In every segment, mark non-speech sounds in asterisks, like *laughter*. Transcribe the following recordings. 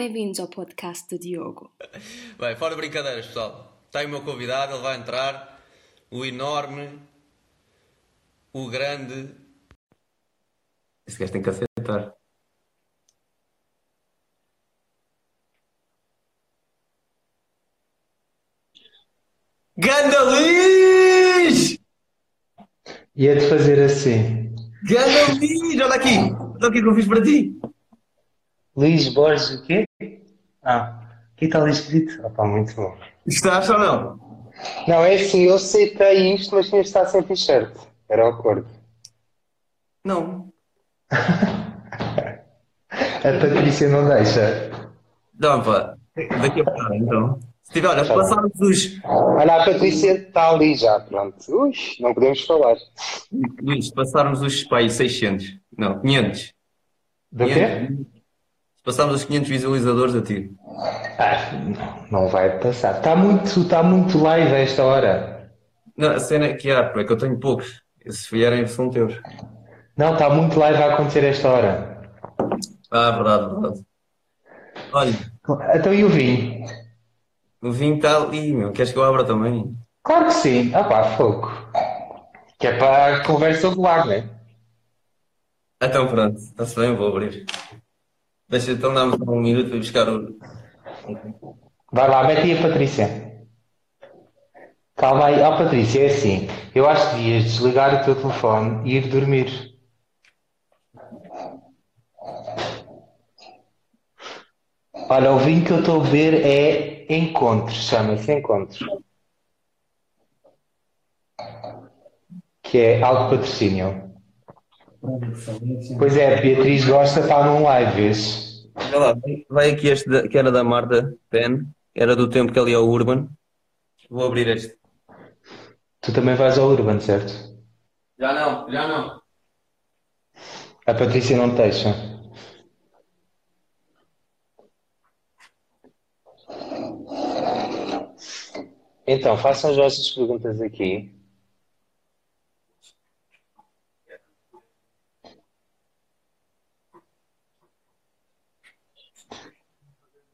Bem-vindos ao podcast do Diogo. Bem, fora brincadeiras, pessoal. Está aí o meu convidado, ele vai entrar. O enorme, o grande. Este gajo tem que aceitar. Gandalis! Ia-te fazer assim. Gandalis! Olha aqui! Olha o que eu fiz para ti! Luís Borges, o quê? Ah, aqui está ali escrito. Ah, pá, muito bom. Estás ou não? Não, é assim, eu aceitei isto, mas tinha de estar sem t-shirt. Era o acordo. Não. *laughs* A Patrícia não deixa. Não, pá. Daqui a pouco, então. Se tiver, olha, passarmos os. Olha, a Patrícia está ali já, pronto. Ui, não podemos falar. Luís, passarmos os pá, aí 600. Não, 500. Do quê? 500. Se passarmos os 500 visualizadores a ti. Ah, não, vai passar. Está muito, está muito live a esta hora. Não, a cena é que há, é que eu tenho poucos. Se vierem, são teus. Não, está muito live a acontecer a esta hora. Ah, verdade, verdade. Olha, Então e o vinho? o vinho está ali, meu. Queres que eu abra também? Claro que sim. Ah pá, fogo. Que é para a conversa rolar, não é? Então pronto, está-se bem, vou abrir. Deixa então dar-me só um minuto para buscar o. Vai lá, mete aí a Patrícia. Calma aí, ó Patrícia, é assim. Eu acho que devias desligar o teu telefone e ir dormir. Olha, o vinho que eu estou a ver é Encontros, chama-se Encontros. Que é algo patrocínio. Pois é, Beatriz gosta, está num live, vês? Olha lá, vai- aqui este que era da Marta Pen, era do tempo que ali é o Urban. Vou abrir este. Tu também vais ao Urban, certo? Já não, já não. A Patrícia não te deixa. Então, façam as vossas perguntas aqui.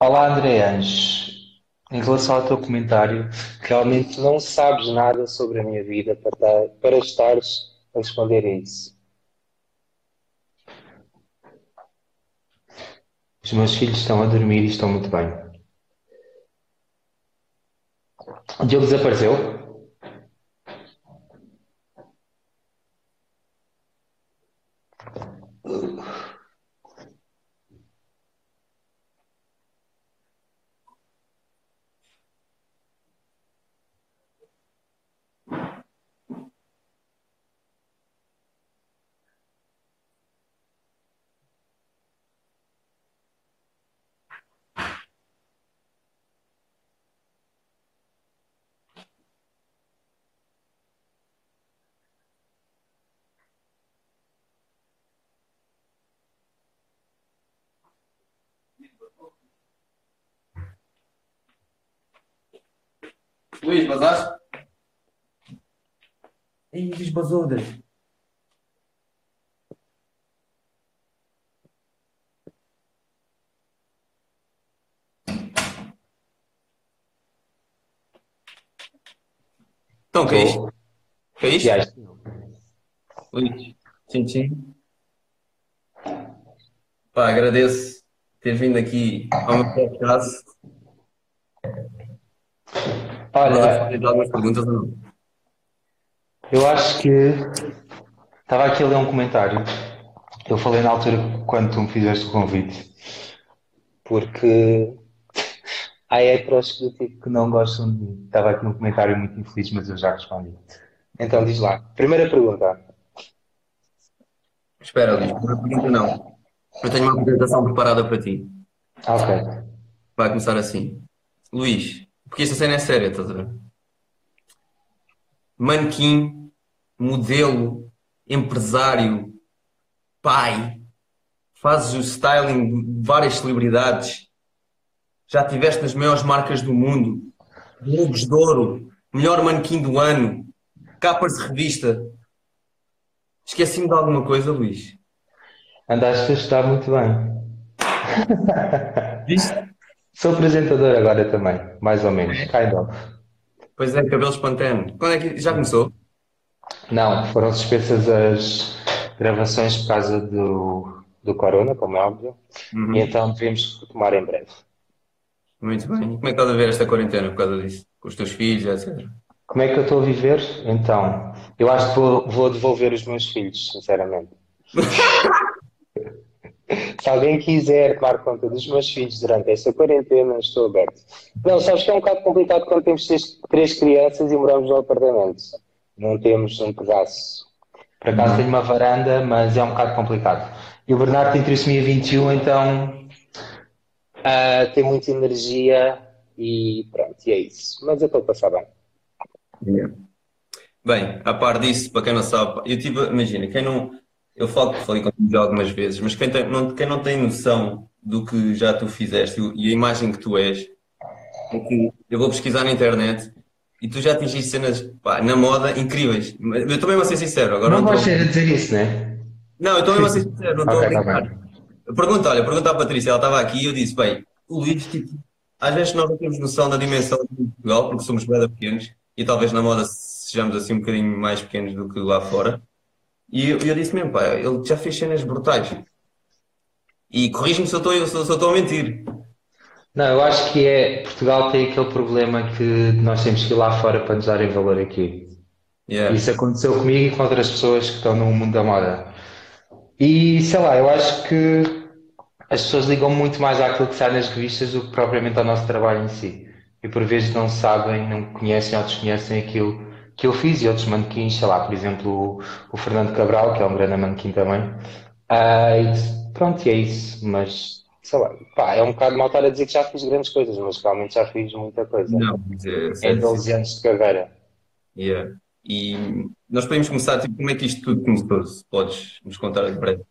Olá, André Anjos. Em relação ao teu comentário, realmente não sabes nada sobre a minha vida para, estar- para estares a responder a isso. Os meus filhos estão a dormir e estão muito bem. O Diogo desapareceu? Luís, vazaste? Ih, diz bazudas. Então, que é isto? Que é isto? Já. Luís, sim, sim. Pá, agradeço ter vindo aqui ao meu podcast. Olha, eu acho que estava aqui a ler um comentário. Eu falei na altura quando tu me fizeste o convite, porque há héteros do tipo que não gostam de mim. Estava aqui um comentário muito infeliz, mas eu já respondi. Então diz lá. Primeira pergunta. Espera, Luís, primeira pergunta não. Eu tenho uma apresentação preparada para ti. Ah, Ok. Vai começar assim. Luís, porque esta cena é séria, estás a ver? Manequim, modelo, empresário, pai, fazes o styling de várias celebridades, já estiveste nas maiores marcas do mundo, Globos de Ouro, melhor manequim do ano, capas de revista. Esqueci-me de alguma coisa, Luís? Andaste a estudar muito bem. Viste? Sou apresentador agora também, mais ou menos, kind of. Pois é, cabelos pantene. Quando é que já começou? Não, foram suspensas as gravações por causa do, do corona, como é óbvio, Uhum. e então devemos retomar em breve. Muito bem. E como é que estás a ver esta quarentena por causa disso? Com os teus filhos, etc. Como é que eu estou a viver? Então, eu acho que vou, vou devolver os meus filhos, sinceramente. *laughs* Se alguém quiser tomar conta dos meus filhos durante esta quarentena, estou aberto. Não, sabes que é um bocado complicado quando temos três, três crianças e moramos num apartamento. Não temos um pedaço. Por acaso tenho uma varanda, mas é um bocado complicado. E o Bernardo tem trissomia 21, então ah, tem muita energia e pronto, e é isso. Mas eu estou a passar bem. Bem, a par disso, para quem não sabe, eu tive, imagina, quem não, eu falo, falei contigo já algumas vezes, mas quem, tem, não, quem não tem noção do que já tu fizeste e a imagem que tu és, é que eu vou pesquisar na internet e tu já atingiste cenas, pá, na moda incríveis. Eu também vou ser sincero, agora Não não vais a dizer isso, né? Não, eu estou mesmo a ser *laughs* sincero, não estou a Ok, tá brincar. Pergunta, olha, pergunta à Patrícia, ela estava aqui e eu disse, bem, o Luís, tipo, às vezes nós não temos noção da dimensão de Portugal, porque somos bem pequenos, e talvez na moda sejamos assim um bocadinho mais pequenos do que lá fora. E eu, eu disse mesmo, pá, ele já fez cenas brutais. E corrige-me se eu estou a mentir. Não, eu acho que é. Portugal tem aquele problema que nós temos que ir lá fora para nos darem valor aqui. Yeah. Isso aconteceu comigo e com outras pessoas que estão no mundo da moda. E sei lá, eu acho que as pessoas ligam muito mais àquilo que sai nas revistas do que propriamente ao nosso trabalho em si. E por vezes não sabem, não conhecem ou desconhecem aquilo que eu fiz e outros manequins, sei lá, por exemplo, o, Fernando Cabral, que é um grande manequim também. Ah, e pronto, e é isso. Mas sei lá, pá, é um bocado mal estar a dizer que já fiz grandes coisas, mas realmente já fiz muita coisa. Não, é, Em é- 12 anos de carreira. yeah. E nós podemos começar, tipo, como é que isto tudo começou? Se podes nos contar em breve.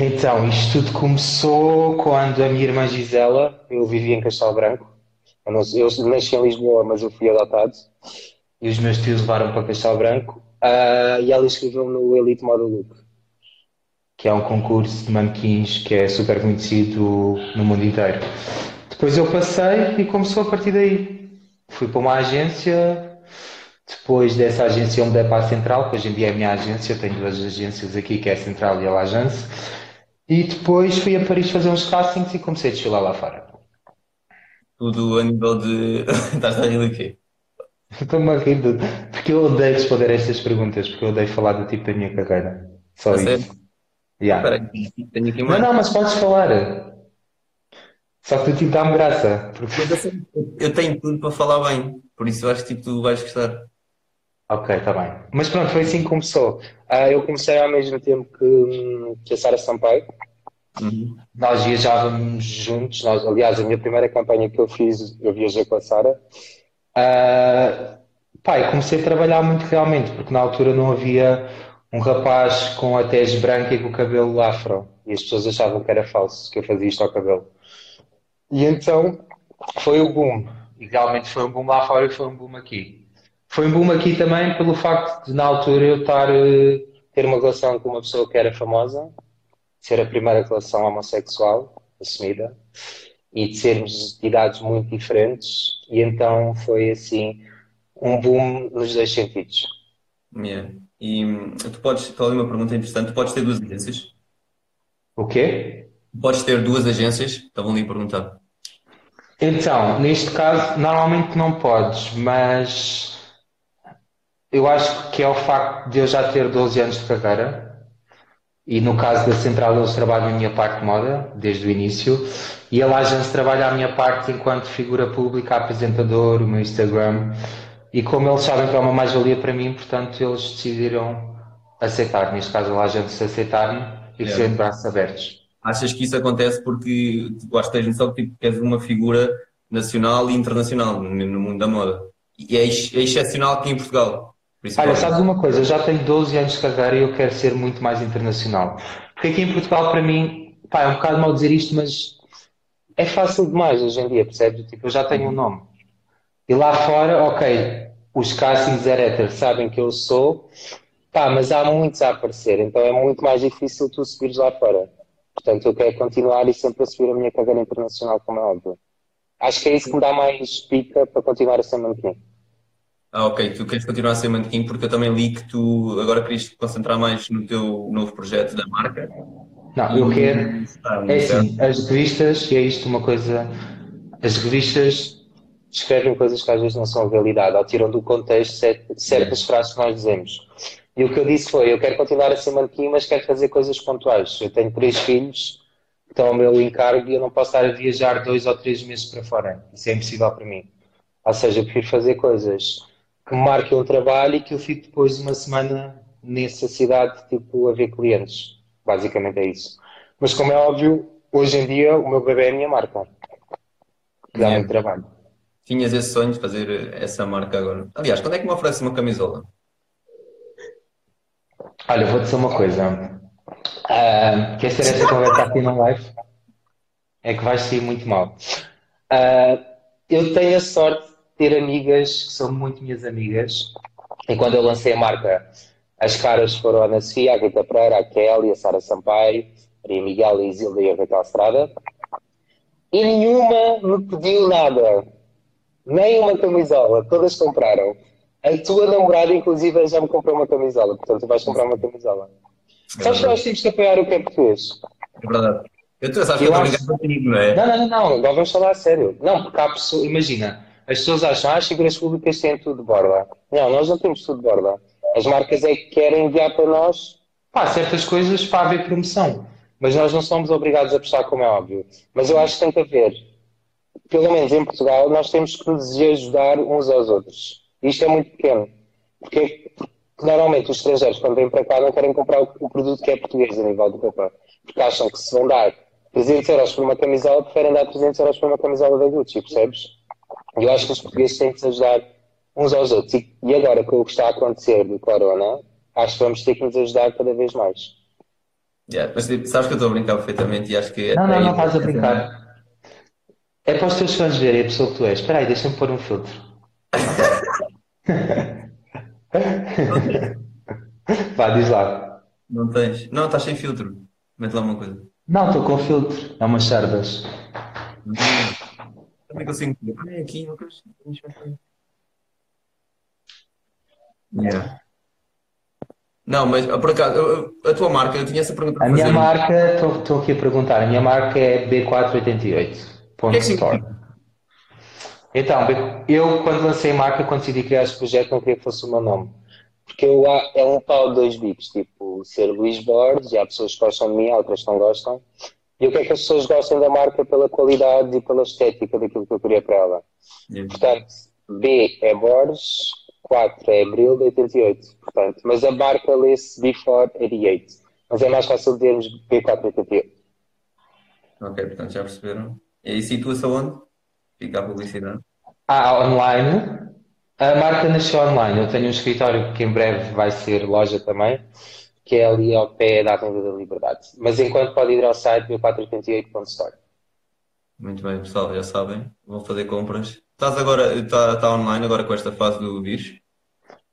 Então, isto tudo começou quando a minha irmã Gisela, eu vivia em Castelo Branco. Eu, não- eu nasci em Lisboa, mas eu fui adotado. E os meus tios levaram para Castelo Branco. Ah, e ela inscreveu-me no Elite Model Look, que é um concurso de manequins que é super conhecido no mundo inteiro. Depois eu passei e começou a partir daí. Fui para uma agência. Depois dessa agência eu mudei para a Central, que hoje em dia é a minha agência. Eu tenho duas agências aqui, que é a Central e a L'Agence. E depois fui a Paris fazer uns castings e comecei a desfilar lá fora. Tudo a nível de. *laughs* Estás a rir do quê? *laughs* Estou-me a rir de- porque eu odeio responder estas perguntas, porque eu odeio falar do tipo da minha carreira. Só isso. Yeah. Tenho aqui Não, não, mas podes falar. Só que tu tipo dá-me graça. Porque... Eu tenho tudo para falar bem, por isso acho que tipo, tu vais gostar. Ok, está bem. Mas pronto, foi assim que começou. Ah, eu comecei ao mesmo tempo que, que a Sara Sampaio. Uhum. Nós viajávamos juntos. Nós, aliás, a minha primeira campanha que eu fiz, eu viajei com a Sara. Ah, pá, e comecei a trabalhar muito realmente, porque na altura não havia um rapaz com a tez branca e com o cabelo afro. E as pessoas achavam que era falso, que eu fazia isto ao cabelo. E então foi o boom. E realmente foi um boom lá fora e foi um boom aqui. Foi um boom aqui também pelo facto de, na altura, eu estar, eh, ter uma relação com uma pessoa que era famosa, ser a primeira relação homossexual assumida e de sermos de idades muito diferentes. E então foi assim um boom nos dois sentidos. Yeah. E hum, tu podes, ali uma pergunta interessante, tu podes ter duas agências? O quê? Podes ter duas agências? Estavam ali a perguntar. Então, neste caso, normalmente não podes, mas eu acho que é o facto de eu já ter 12 anos de carreira. E no caso da Central, eles trabalham a minha parte de moda, desde o início, e a Lagence trabalha a minha parte enquanto figura pública, apresentador, o meu Instagram. E como eles sabem que é uma mais-valia para mim, portanto, eles decidiram aceitar, neste caso a Lagence aceitar-me e Yeah. de braços abertos. Achas que isso acontece porque tu acho que tens noção que tipo, és uma figura nacional e internacional no no mundo da moda? E é, ex- é excepcional aqui em Portugal, Olha, sabes uma coisa? Eu já tenho 12 anos de carreira e eu quero ser muito mais internacional. Porque aqui em Portugal, para mim, pá, é um bocado mal dizer isto, mas é fácil demais hoje em dia, percebes? Tipo, eu já tenho um nome. E lá fora, ok, os castings etc. sabem que eu sou, pá, mas há muitos a aparecer, então é muito mais difícil tu subires lá fora. Portanto, eu quero continuar e sempre a subir a minha carreira internacional, como é óbvio. Acho que é isso que me dá mais pica para continuar a ser manequim. Ah, ok. Tu queres continuar a ser manequim porque eu também li que tu agora querias te concentrar mais no teu novo projeto da marca. Não, eu quero. É assim, as revistas, e é isto uma coisa. As revistas escrevem coisas que às vezes não são realidade, ou tiram do contexto certas frases que nós dizemos. E o que eu disse foi: eu quero continuar a ser manequim, mas quero fazer coisas pontuais. Eu tenho três filhos estão ao meu encargo e eu não posso estar a viajar dois ou três meses para fora. Isso é impossível para mim. Ou seja, eu prefiro fazer coisas que me marquem um trabalho e que eu fique depois de uma semana nessa cidade, tipo, a ver clientes. Basicamente é isso. Mas como é óbvio, hoje em dia o meu bebê é a minha marca. Que dá muito trabalho. Tinhas esse sonho de fazer essa marca agora. Aliás, quando é que me oferece uma camisola? Olha, vou dizer uma coisa. Uh, quer ser essa conversa aqui na live? É que vais sair muito mal. Uh, eu tenho a sorte ter amigas que são muito minhas amigas. E quando eu lancei a marca, as caras foram a Ana Sofia, a Rita Pereira, a Kelly, a Sara Sampaio, a Maria Miguel, a Isilda e a Raquel Estrada. E nenhuma me pediu nada. Nem uma camisola. Todas compraram. A tua namorada, inclusive, já me comprou uma camisola, portanto, tu vais comprar uma camisola. É Sabes que nós temos que apoiar o que é português? É verdade. Eu estou a que eu acho... comigo, não é? Não, não, não, não, agora vamos falar a sério. Não, porque há pessoas, imagina, as pessoas acham, ah, as figuras públicas têm tudo de borda. Não, nós não temos tudo de borda. As marcas é que querem enviar para nós pá, certas coisas para haver promoção. Mas nós não somos obrigados a prestar, como é óbvio. Mas eu acho que tem que haver. Pelo menos em Portugal, nós temos que nos ajudar uns aos outros. Isto é muito pequeno. Porque, normalmente os estrangeiros, quando vêm para cá, não querem comprar o, o, produto que é português a nível de roupa. Porque acham que se vão dar 300 euros por uma camisola, preferem dar 300 euros por uma camisola da Gucci, percebes? E eu acho que os portugueses têm que se ajudar uns aos outros. E, e agora, com o que está a acontecer do Corona, acho que vamos ter que nos ajudar cada vez mais. Yeah, mas tipo, sabes que eu estou a brincar perfeitamente e acho que. É não, não, não estás a brincar. É para os teus fãs verem a pessoa que tu és. Espera aí, deixa-me pôr um filtro. *laughs* Vá, diz lá. Não tens? Não, estás sem filtro. Mete lá uma coisa. Não, estou com filtro. É umas sardas. Também consigo. Olha aqui, não consigo. Yeah. Não, mas por acaso, a tua marca, eu tinha essa pergunta A minha marca, estou aqui a perguntar, a minha marca é B488.store. Então, eu quando lancei a marca, quando decidi criar este projeto, não queria que fosse o meu nome. Porque eu, é um pau de dois bicos, tipo, ser Luís Borges, e há pessoas que gostam de mim, outras não gostam. E eu quero que as pessoas gostem da marca pela qualidade e pela estética daquilo que eu queria para ela. Yeah. Portanto, B é Borges, 4 é Abril de 88. Portanto, mas a marca lê-se Before 88. Mas é mais fácil dizermos B488. Ok, portanto já perceberam. E aí situa-se aonde? Fica a publicidade. Ah, online. A marca nasceu online. Eu tenho um escritório que em breve vai ser loja também, que é ali ao pé da Avenida da Liberdade. Mas enquanto pode ir ao site 1488.store. Muito bem, pessoal, já sabem. Vão fazer compras. Estás agora, está tá online agora com esta fase do vírus?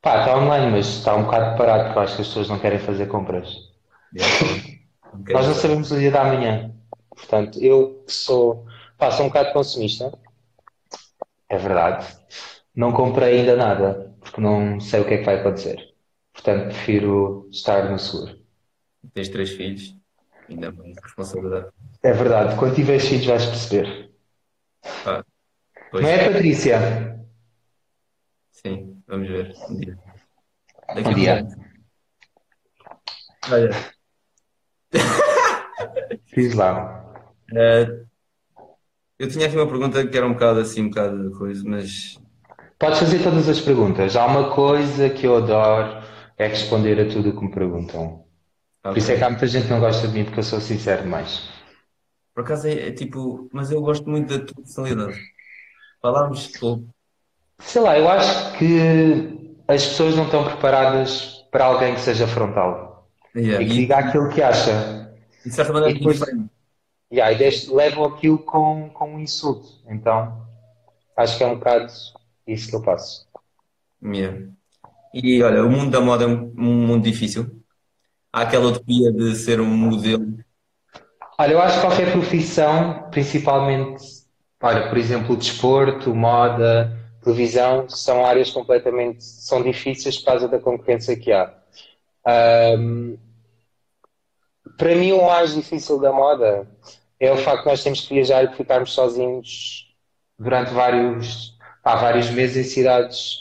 Pá, está online, mas está um bocado parado porque acho que as pessoas não querem fazer compras. Yeah. *laughs* Okay. Nós não sabemos o dia da manhã. Portanto, eu que sou, pá, sou um bocado consumista, é verdade. Não comprei ainda nada, porque não sei o que é que vai acontecer. Portanto, prefiro estar no seguro. Tens três filhos, ainda mais responsabilidade. É verdade, quando tiveres filhos vais perceber. Ah, não é, Patrícia? Sim, vamos ver. Um dia. Daqui um dia. Olha. *laughs* Fiz lá. Uh, eu tinha aqui uma pergunta que era um bocado assim, um bocado de coisa, mas. Podes fazer todas as perguntas. Há uma coisa que eu adoro, é responder a tudo o que me perguntam. Okay. Por isso é que há muita gente que não gosta de mim, porque eu sou sincero demais. Por acaso é, é tipo, mas eu gosto muito da tua personalidade. Falámos pouco. Sei lá, eu acho que as pessoas não estão preparadas para alguém que seja frontal. Yeah. E que diga aquilo que acha. De certa maneira, e depois, Yeah, e deste, levam aquilo com, com um insulto. Então, acho que é um bocado isso que eu passo. Yeah. E olha, o mundo da moda é um, mundo difícil. Há aquela utopia de ser um modelo Olha, eu acho que qualquer profissão, principalmente, olha, por exemplo, desporto, moda, televisão, são áreas completamente, são difíceis por causa da concorrência que há. Ahm, para mim, o mais difícil da moda é o facto de nós termos que viajar e ficarmos sozinhos durante vários, pá, vários meses em cidades,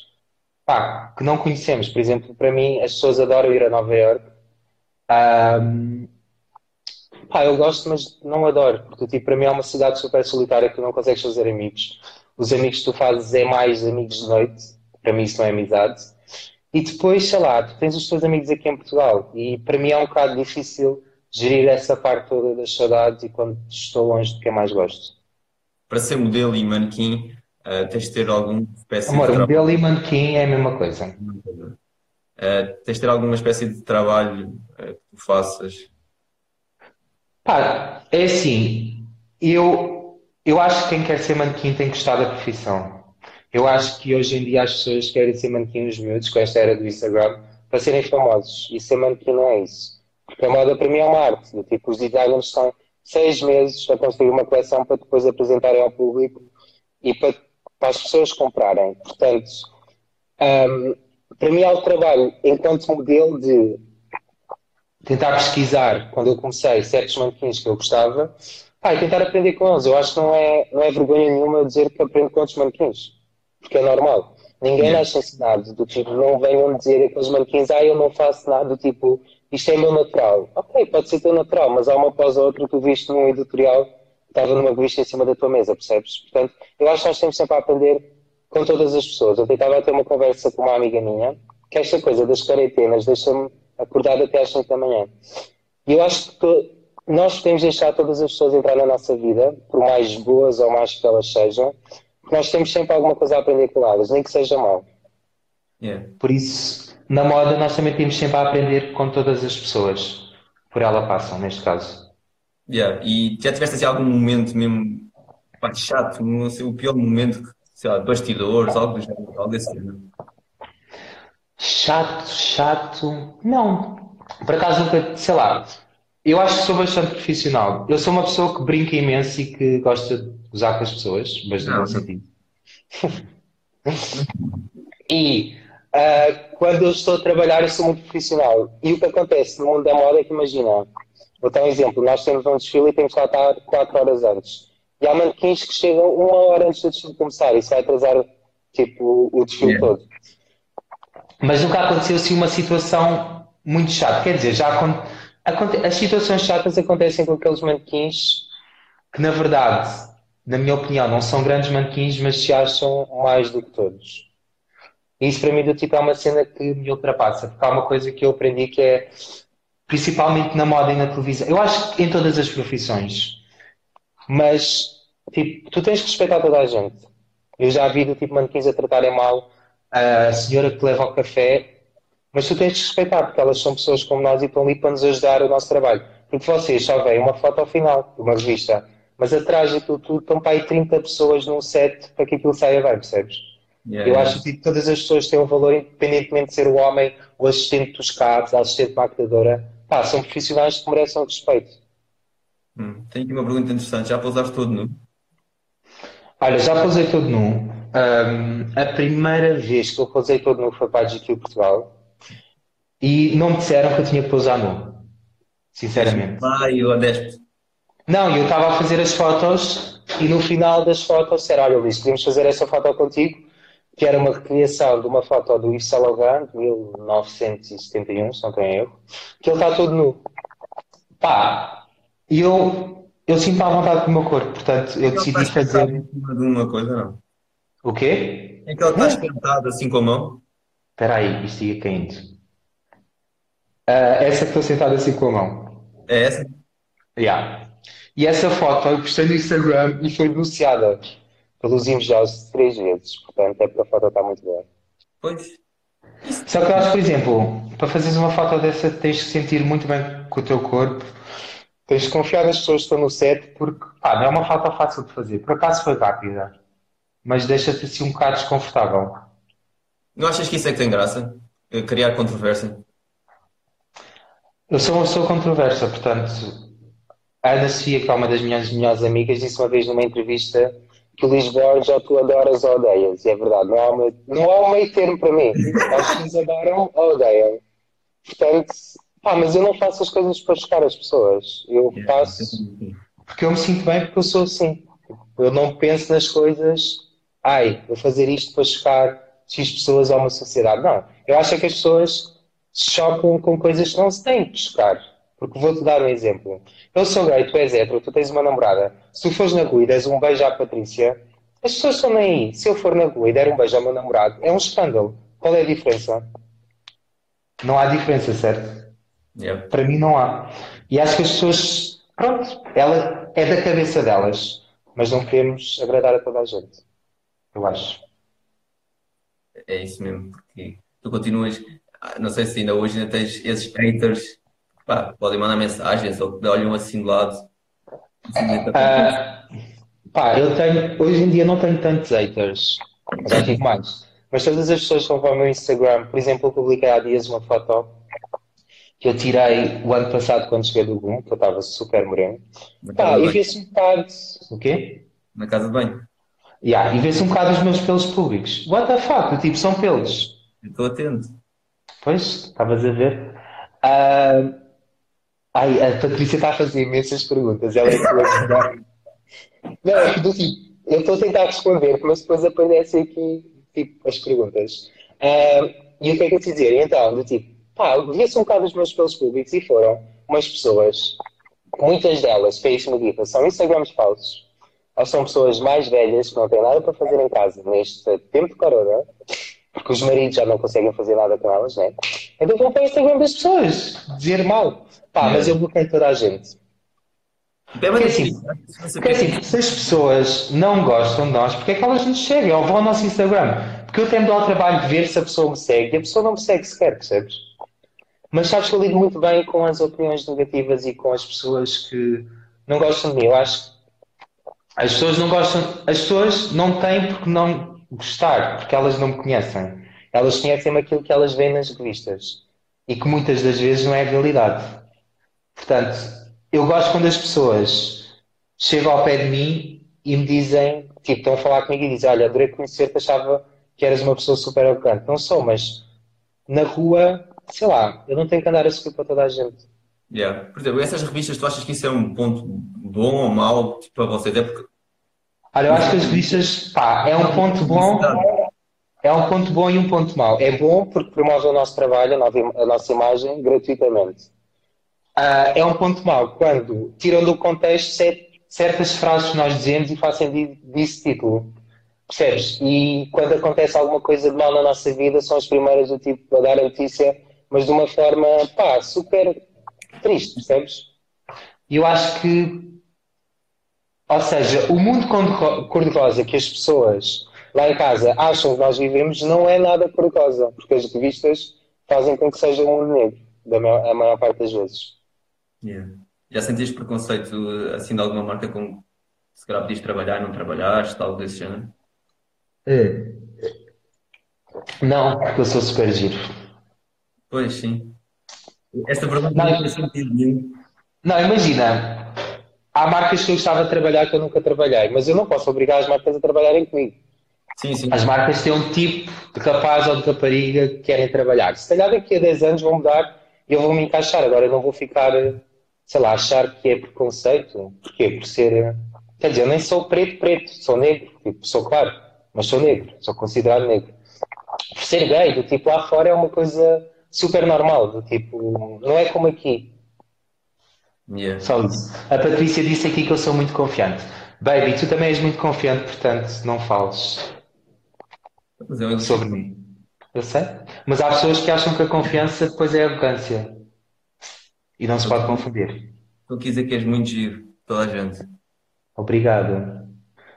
pá, que não conhecemos. Por exemplo, para mim, as pessoas adoram ir a Nova Iorque. Ahm, pá, eu gosto, mas não adoro, porque tipo, para mim é uma cidade super solitária que tu não consegues fazer amigos. Os amigos que tu fazes é mais amigos de noite, para mim isso não é amizade. E depois, sei lá, tu tens os teus amigos aqui em Portugal e para mim é um bocado difícil gerir essa parte toda das saudades e quando estou longe de quem mais gosto. Para ser modelo e manequim, uh, tens de ter alguma espécie Amor, de modelo e manequim é a mesma coisa. Uh, tens de ter alguma espécie de trabalho uh, que tu faças. Pá, é assim, eu, eu acho que quem quer ser manequim tem que gostar da profissão. Eu acho que hoje em dia as pessoas querem ser manequim nos miúdos com esta era do Instagram para serem famosos. E ser manequim não é isso. Porque a moda para mim é uma arte. Do tipo, os designers estão seis meses a construir uma coleção para depois apresentarem ao público e para, para as pessoas comprarem. Portanto, hum, para mim há o trabalho enquanto modelo de tentar pesquisar, quando eu comecei, certos manequins que eu gostava, pá, e tentar aprender com eles. Eu acho que não é, não é vergonha nenhuma dizer que aprendo com outros manequins, porque é normal. Ninguém Yeah. nasce ensinado, do tipo, não venham dizer aqueles manequins, ah, eu não faço nada, do tipo, isto é meu natural. Ok, pode ser teu natural, mas há uma após a outra que tu viste num editorial, estava numa revista em cima da tua mesa, percebes? Portanto, eu acho que nós temos sempre a aprender com todas as pessoas. Eu tentava ter uma conversa com uma amiga minha, que esta coisa das quarentenas deixa-me acordado até às 5 da manhã. E eu acho que nós podemos deixar todas as pessoas entrar na nossa vida, por mais boas ou mais que elas sejam, nós temos sempre alguma coisa a aprender com elas, nem que seja mal. Yeah. Por isso, na moda, nós também temos sempre a aprender com todas as pessoas por ela passam, neste caso. Yeah. E já tiveste assim, algum momento mesmo pá, chato, não sei, o pior momento, sei lá, de bastidores, algo do género, algo desse género. Chato, chato. Não. Por acaso nunca, sei lá. Eu acho que sou bastante profissional. Eu sou uma pessoa que brinca imenso e que gosta de gozar com as pessoas, mas no Não, bom sentido. *laughs* E ah, quando eu estou a trabalhar, eu sou muito profissional. E o que acontece no mundo da moda é que, imagina, vou dar um exemplo: nós temos um desfile e temos que lá estar 4 horas antes. E há manequins que chegam uma hora antes do desfile começar. Isso vai atrasar tipo, o desfile Yeah. todo. Mas nunca aconteceu assim uma situação muito chata. Quer dizer, já acon- aconte- as situações chatas acontecem com aqueles manequins que, na verdade, na minha opinião, não são grandes manequins, mas se acham mais do que todos. E isso para mim do tipo é uma cena que me ultrapassa, porque há uma coisa que eu aprendi que é, principalmente na moda e na televisão, eu acho que em todas as profissões, mas tipo, tu tens que respeitar toda a gente. Eu já vi do tipo manequins a tratarem mal a senhora que leva ao café, mas tu tens de respeitar, porque elas são pessoas como nós e estão ali para nos ajudar o nosso trabalho. Porque vocês só veem uma foto ao final de uma revista, mas atrás de tudo, tudo estão para aí 30 pessoas num set para que aquilo saia bem, percebes? Yeah, Eu yeah. acho que todas as pessoas têm um valor, independentemente de ser o homem, o assistente dos cabos, a assistente maquilhadora. Pá, são profissionais que merecem respeito. Hum, Tenho aqui uma pergunta interessante. Já pousaste todo nu? Olha, já posei todo nu. Ahm, a primeira vez que eu posei todo nu foi para a GQ Portugal e não me disseram que eu tinha que pousar nu. Sinceramente. Vai, eu adespe. Não, eu estava a fazer as fotos e no final das fotos disseram, olha Luís, podemos fazer essa foto contigo, que era uma recriação de uma foto do Yves Saint Laurent, de 1971, se não tenho erro, que ele está todo nu. Pá, e eu, eu sinto à vontade com o meu corpo, portanto eu decidi sentado fazer... em cima de uma coisa, não. O quê? É que ele está espantado assim com a mão. Espera aí, isto ia caindo. Ah, essa que estou sentado assim com a mão. É essa? Yeah. E essa foto eu postei no Instagram e foi denunciada pelos invejosos três vezes. Portanto, é porque a foto está muito boa. Pois. Só que eu acho, por exemplo, para fazeres uma foto dessa, tens que sentir muito bem com o teu corpo. Tens de confiar nas pessoas que estão no set, porque pá, não é uma foto fácil de fazer. Por acaso foi rápida, mas deixa-te assim um bocado desconfortável. Não achas que isso é que tem graça? Eh, Criar controvérsia? Eu sou uma pessoa controversa, portanto, a Ana Sofia, que é uma das minhas melhores amigas, disse uma vez numa entrevista que Luís Borges ou tu adoras ou odeias. E é verdade, não há, uma, não há um meio termo para mim. As pessoas adoram ou odeiam. Portanto, pá, mas eu não faço as coisas para chocar as pessoas. Eu faço porque eu me sinto bem porque eu sou assim. Eu não penso nas coisas, ai, vou fazer isto para chocar X pessoas a uma sociedade. Não. Eu acho que as pessoas se chocam com coisas que não se têm de chocar. Porque vou-te dar um exemplo. Eu sou gay, tu és hétero, tu tens uma namorada. Se tu fores na rua e des um beijo à Patrícia, as pessoas estão nem aí. Se eu for na rua e der um beijo ao meu namorado, é um escândalo. Qual é a diferença? Não há diferença, certo? Yeah. Para mim não há. E acho que as pessoas, pronto, ela é da cabeça delas, mas não queremos agradar a toda a gente. Eu acho. É isso mesmo, porque tu continuas, ah, não sei se ainda hoje ainda tens esses haters pá, podem mandar mensagens ou que olham assim de lado. Ah, pá, eu tenho, hoje em dia não tenho tantos haters, já tive mais. Mas todas as pessoas que vão para o meu Instagram, por exemplo, eu publiquei há dias uma foto que eu tirei o ano passado quando cheguei do GUM, que eu estava super moreno. Pá, e vê-se um bocado. O quê? Na casa de banho. Yeah, e vê-se um bocado os meus pelos públicos. What the fuck? Tipo, são pelos. Estou atento. Pois, estavas a ver. Uh, Ai, a Patrícia está a fazer imensas perguntas. Ela é tua Não, é que tipo, eu estou a tentar responder, mas depois aparecem aqui tipo, as perguntas. Uh, e o que é que eu te dizer? Então, do tipo, pá, via-se um bocado os meus pelos públicos e foram umas pessoas, muitas delas, para isto me são Instagrams falsos, ou são pessoas mais velhas que não têm nada para fazer em casa neste tempo de corona, porque os maridos já não conseguem fazer nada com elas, né? Então vão para o Instagram das pessoas, dizer mal. Pá, mas eu bloqueio toda a gente. Porque assim, porque assim, se as pessoas não gostam de nós, porque é que elas nos seguem? Ou vão ao nosso Instagram? Porque eu tenho dar o trabalho de ver se a pessoa me segue e a pessoa não me segue sequer, percebes? Mas sabes que eu lido muito bem com as opiniões negativas e com as pessoas que não gostam de mim. Eu acho que as pessoas não gostam, as pessoas não têm porque não gostar, porque elas não me conhecem. Elas conhecem aquilo que elas veem nas revistas e que muitas das vezes não é a realidade. Portanto, eu gosto quando as pessoas chegam ao pé de mim e me dizem, tipo, estão a falar comigo e dizem, olha, adorei conhecer-te, achava que eras uma pessoa super arrogante. Não sou, mas na rua, sei lá, eu não tenho que andar a subir para toda a gente. Yeah. Por exemplo, essas revistas, tu achas que isso é um ponto bom ou mau tipo, para vocês? É porque... Olha, eu acho que as revistas, pá, é um ponto bom, é um ponto bom e um ponto mau. É bom porque promove o nosso trabalho, a nossa imagem, gratuitamente. Uh, é um ponto mau quando tiram do contexto certas frases que nós dizemos e fazem disso título. Percebes? E quando acontece alguma coisa de mal na nossa vida, são as primeiras do tipo a dar a notícia, mas de uma forma, pá, super triste, percebes? E eu acho que, ou seja, o mundo cor-de-rosa que as pessoas lá em casa acham que nós vivemos não é nada cor-de-rosa, porque as revistas fazem com que seja um mundo negro, da maior, a maior parte das vezes. Yeah. Já sentiste preconceito assim de alguma marca com se calhar podias trabalhar, não trabalhaste, algo desse género? É. Não, porque eu sou super giro. Pois sim. Esta pergunta não, não faz sentido nenhum. Não, imagina, há marcas que eu gostava de trabalhar que eu nunca trabalhei, mas eu não posso obrigar as marcas a trabalharem comigo. Sim, sim. As marcas têm um tipo de rapaz ou de rapariga que querem trabalhar. Se calhar daqui a 10 anos vão mudar e eu vou me encaixar. Agora eu não vou ficar sei lá, achar que é preconceito. Porquê? Por ser. Quer dizer, eu nem sou preto, preto, sou negro, tipo, sou claro, mas sou negro, sou considerado negro. Por ser gay, do tipo, lá fora é uma coisa super normal, do tipo, não é como aqui. Yeah. Só isso. A Patrícia disse aqui que eu sou muito confiante. Baby, tu também és muito confiante, portanto, não fales sobre mim. Eu sei. Mas há pessoas que acham que a confiança depois é arrogância. E não se pode confundir. Tu quis dizer que és muito giro, toda a gente. Obrigado.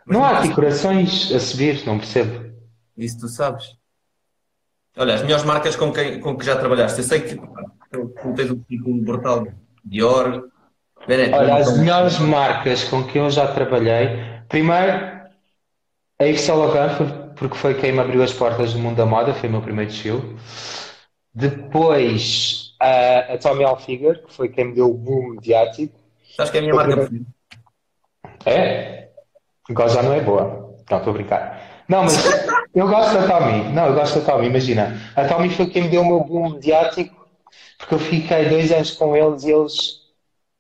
Mas não há aqui corações a subir, não percebo. Isso tu sabes. Olha, as melhores marcas com, quem, com que já trabalhaste. Eu sei que tu tens um currículo brutal. Dior, Olha, as melhores marcas com que eu já trabalhei. Primeiro, a Yves Saint Laurent, porque foi quem me abriu as portas do mundo da moda, foi o meu primeiro desfile. Depois, a, a Tommy Hilfiger, que foi quem me deu o boom mediático, Sabes que é a minha marca preferida? É? Igual já não é boa. Não, estou a brincar. Não, mas *laughs* eu gosto da Tommy. Não, eu gosto da Tommy, imagina. A Tommy foi quem me deu o meu boom mediático, porque eu fiquei dois anos com eles e eles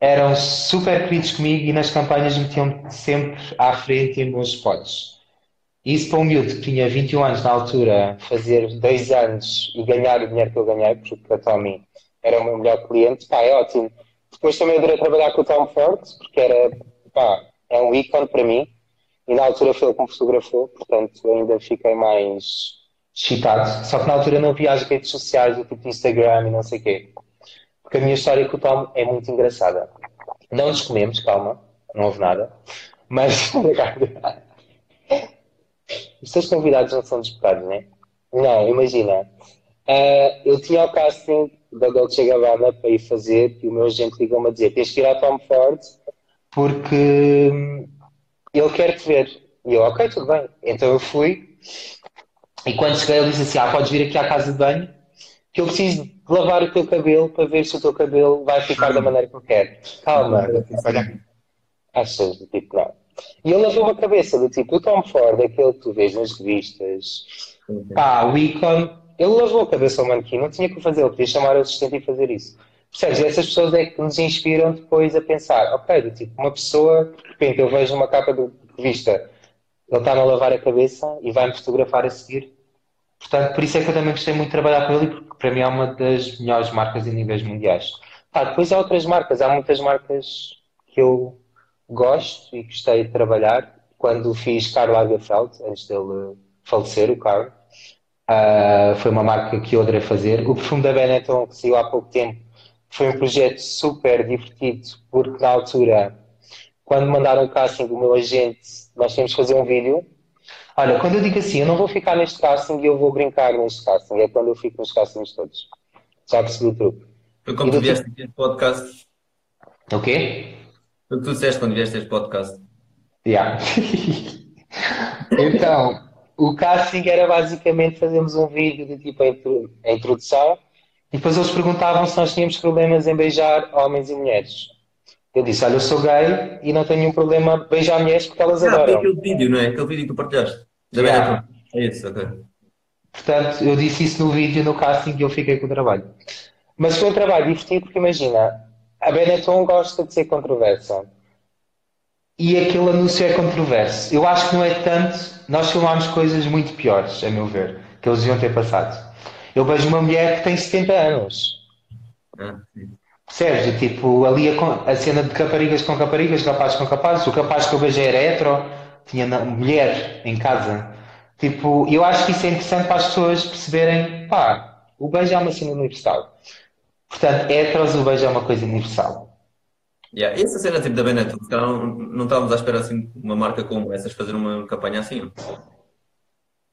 eram super queridos comigo e nas campanhas metiam sempre à frente em bons spots. Isso para um miúdo que tinha 21 anos na altura, fazer dois anos e ganhar o dinheiro que eu ganhei, porque a Tommy era o meu melhor cliente, pá, é ótimo. Depois também adorei trabalhar com o Tom Ford, porque era, pá, é um ícone para mim. E na altura foi ele que me fotografou, portanto ainda fiquei mais excitado. Só que na altura não havia as redes sociais, o tipo Instagram e não sei o quê. Porque a minha história com o Tom é muito engraçada. Não nos comemos, calma, não houve nada. Mas, *laughs* os teus convidados não são disputados, né? Não, imagina. Uh, eu tinha o casting da Dolce Gabbana para ir fazer e o meu agente ligou-me a dizer: tens que ir ao Tom Ford porque hum, ele quer te ver. E eu, ok, tudo bem. Então eu fui e quando cheguei ele disse assim: ah, podes vir aqui à casa de banho que eu preciso de lavar o teu cabelo para ver se o teu cabelo vai ficar da maneira que eu quero. Calma. Achas? Tipo, não. E ele lavou a cabeça do tipo, o Tom Ford, aquele que tu vês nas revistas, pá, o Icon, ele lavou a cabeça ao manequim, não tinha que fazer, ele podia chamar o assistente e fazer isso. Percebes? Essas pessoas é que nos inspiram depois a pensar, ok, do tipo, uma pessoa, de repente eu vejo uma capa de revista, ele está a lavar a cabeça e vai-me fotografar a seguir. Portanto, por isso é que eu também gostei muito de trabalhar com ele, porque para mim é uma das melhores marcas em níveis mundiais. Depois há outras marcas, há muitas marcas que eu gosto e gostei de trabalhar. Quando fiz Karl Lagerfeld, antes dele falecer, o Karl, uh, foi uma marca que eu adorei fazer. O perfume da Benetton, que saiu há pouco tempo, foi um projeto super divertido, porque na altura, quando mandaram o casting do meu agente, nós tínhamos que fazer um vídeo. Olha, quando eu digo assim, eu não vou ficar neste casting e eu vou brincar neste casting, é quando eu fico nos castings todos. Já percebi o truque. Foi como tu vieste aqui no podcast. O quê? Foi o que tu disseste quando vieste este podcast. Yeah. *laughs* então, o casting era basicamente fazermos um vídeo de tipo a introdução e depois eles perguntavam se nós tínhamos problemas em beijar homens e mulheres. Eu disse, olha, eu sou gay e não tenho nenhum problema em beijar mulheres porque elas ah, adoram. aquele vídeo, não é? Aquele vídeo que tu partilhaste. Da yeah. É isso, ok. Portanto, eu disse isso no vídeo, no casting, e eu fiquei com o trabalho. Mas foi um trabalho divertido porque imagina, a Benetton gosta de ser controversa. E aquele anúncio é controverso. Eu acho que não é tanto. Nós filmámos coisas muito piores, a meu ver, que eles deviam ter passado. Eu vejo uma mulher que tem 70 anos. Ah, Percebes? Tipo, ali a, a, cena de caparigas com caparigas, capazes com capazes. O capaz que eu vejo era hetero, tinha mulher em casa. Tipo, eu acho que isso é interessante para as pessoas perceberem, pá, o beijo é uma cena universal. Portanto, heteros, o beijo é uma coisa universal. Yeah. essa cena tipo da Benetton, não, não estávamos à espera assim uma marca como essas fazer uma campanha assim.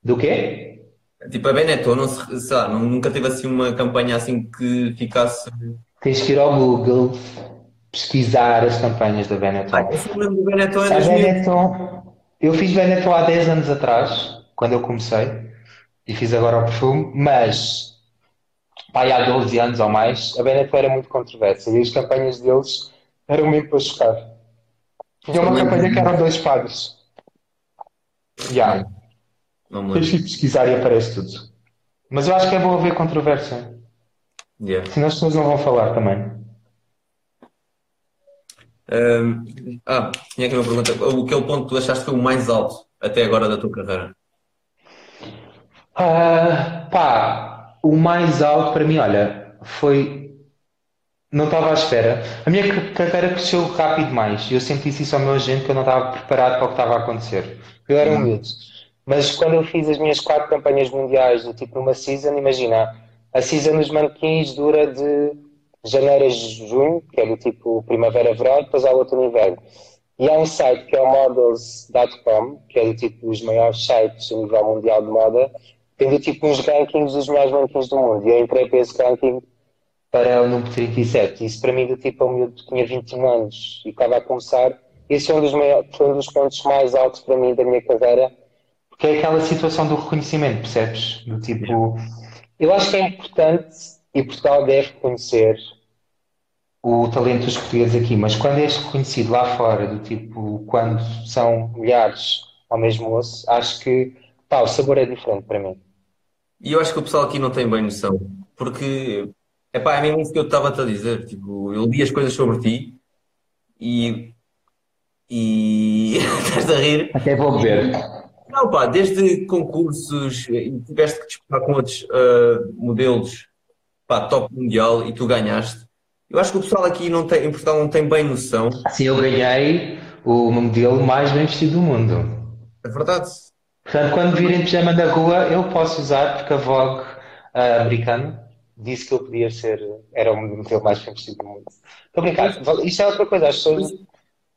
Do quê? Tipo, a Benetton, não se, sei lá, nunca teve assim uma campanha assim que ficasse. Tens que ir ao Google pesquisar as campanhas da Benetton. Ah, eu lembro do Benetton a Benetton, Eu fiz Benetton há 10 anos atrás, quando eu comecei, e fiz agora o perfume, mas pai, há 12 anos ou mais, a Benetton era muito controversa e as campanhas deles eram mesmo para chocar. Tinha uma campanha que eram dois padres. Já. Yeah. Tens que pesquisar e aparece tudo. Mas eu acho que é bom haver controvérsia. Yeah. Senão as pessoas não vão falar também. Um, ah, tinha aqui uma pergunta. O que é o ponto que tu achaste que foi o mais alto até agora da tua carreira? Uh, pá, o mais alto para mim, olha, foi não estava à espera. A minha carreira cresceu rápido mais. Eu senti isso ao meu agente que eu não estava preparado para o que estava a acontecer. Eu era humilde. Mas quando eu fiz as minhas quatro campanhas mundiais, do tipo numa season, imagina, a season dos manequins dura de janeiro a junho, que é do tipo primavera-verão, depois há outro inverno. E há um site que é o models.com, que é do tipo os maiores sites a nível mundial de moda, tem do tipo uns rankings dos melhores manequins do mundo. E eu entrei para esse ranking para o número 37. Isso para mim, do tipo, é que tinha 21 anos e estava a começar. Esse é um dos, maiores, foi um dos pontos mais altos para mim da minha carreira, porque é aquela situação do reconhecimento, percebes? Do tipo, eu acho que é importante e Portugal deve reconhecer o talento dos portugueses aqui, mas quando és reconhecido lá fora, do tipo, quando são milhares ao mesmo osso, acho que pá, o sabor é diferente para mim. E eu acho que o pessoal aqui não tem bem noção, porque epá, é mesmo isso que eu estava-te a dizer. Tipo, eu li as coisas sobre ti e. E. *laughs* Estás a rir? Até vou ver. Não, pá, desde concursos, e tiveste que disputar com outros uh, modelos, pá, top mundial e tu ganhaste. Eu acho que o pessoal aqui não tem, em Portugal não tem bem noção. Sim, eu ganhei o modelo mais bem vestido do mundo. É verdade. Portanto, quando virem pijama na rua, eu posso usar, porque a Vogue uh, americana disse que eu podia ser, era o modelo mais bem vestido do mundo. Estou a brincar. Isto é outra coisa, as pessoas.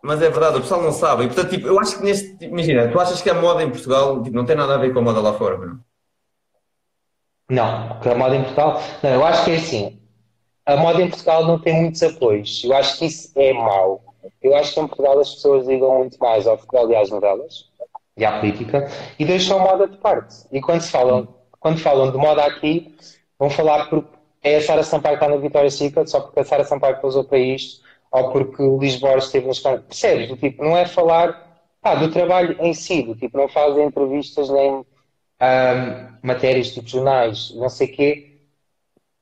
Mas é verdade, o pessoal não sabe. E, portanto, tipo, eu acho que neste. Imagina, tu achas que a moda em Portugal tipo, não tem nada a ver com a moda lá fora, não? Não, porque a moda em Portugal. Não, eu acho que é assim. A moda em Portugal não tem muitos apoios. Eu acho que isso é mau. Eu acho que em Portugal as pessoas ligam muito mais ao futebol e às novelas e à política e deixam a moda de parte. E quando, se falam, quando falam de moda aqui, vão falar porque é a Sara Sampaio que está na Vitória Secret, só porque a Sara Sampaio pousou para isto, ou porque o Lisboa esteve nas Percebes? Do tipo, não é falar ah, do trabalho em si, do tipo, não fazem entrevistas nem um, matérias tipo jornais, não sei o quê,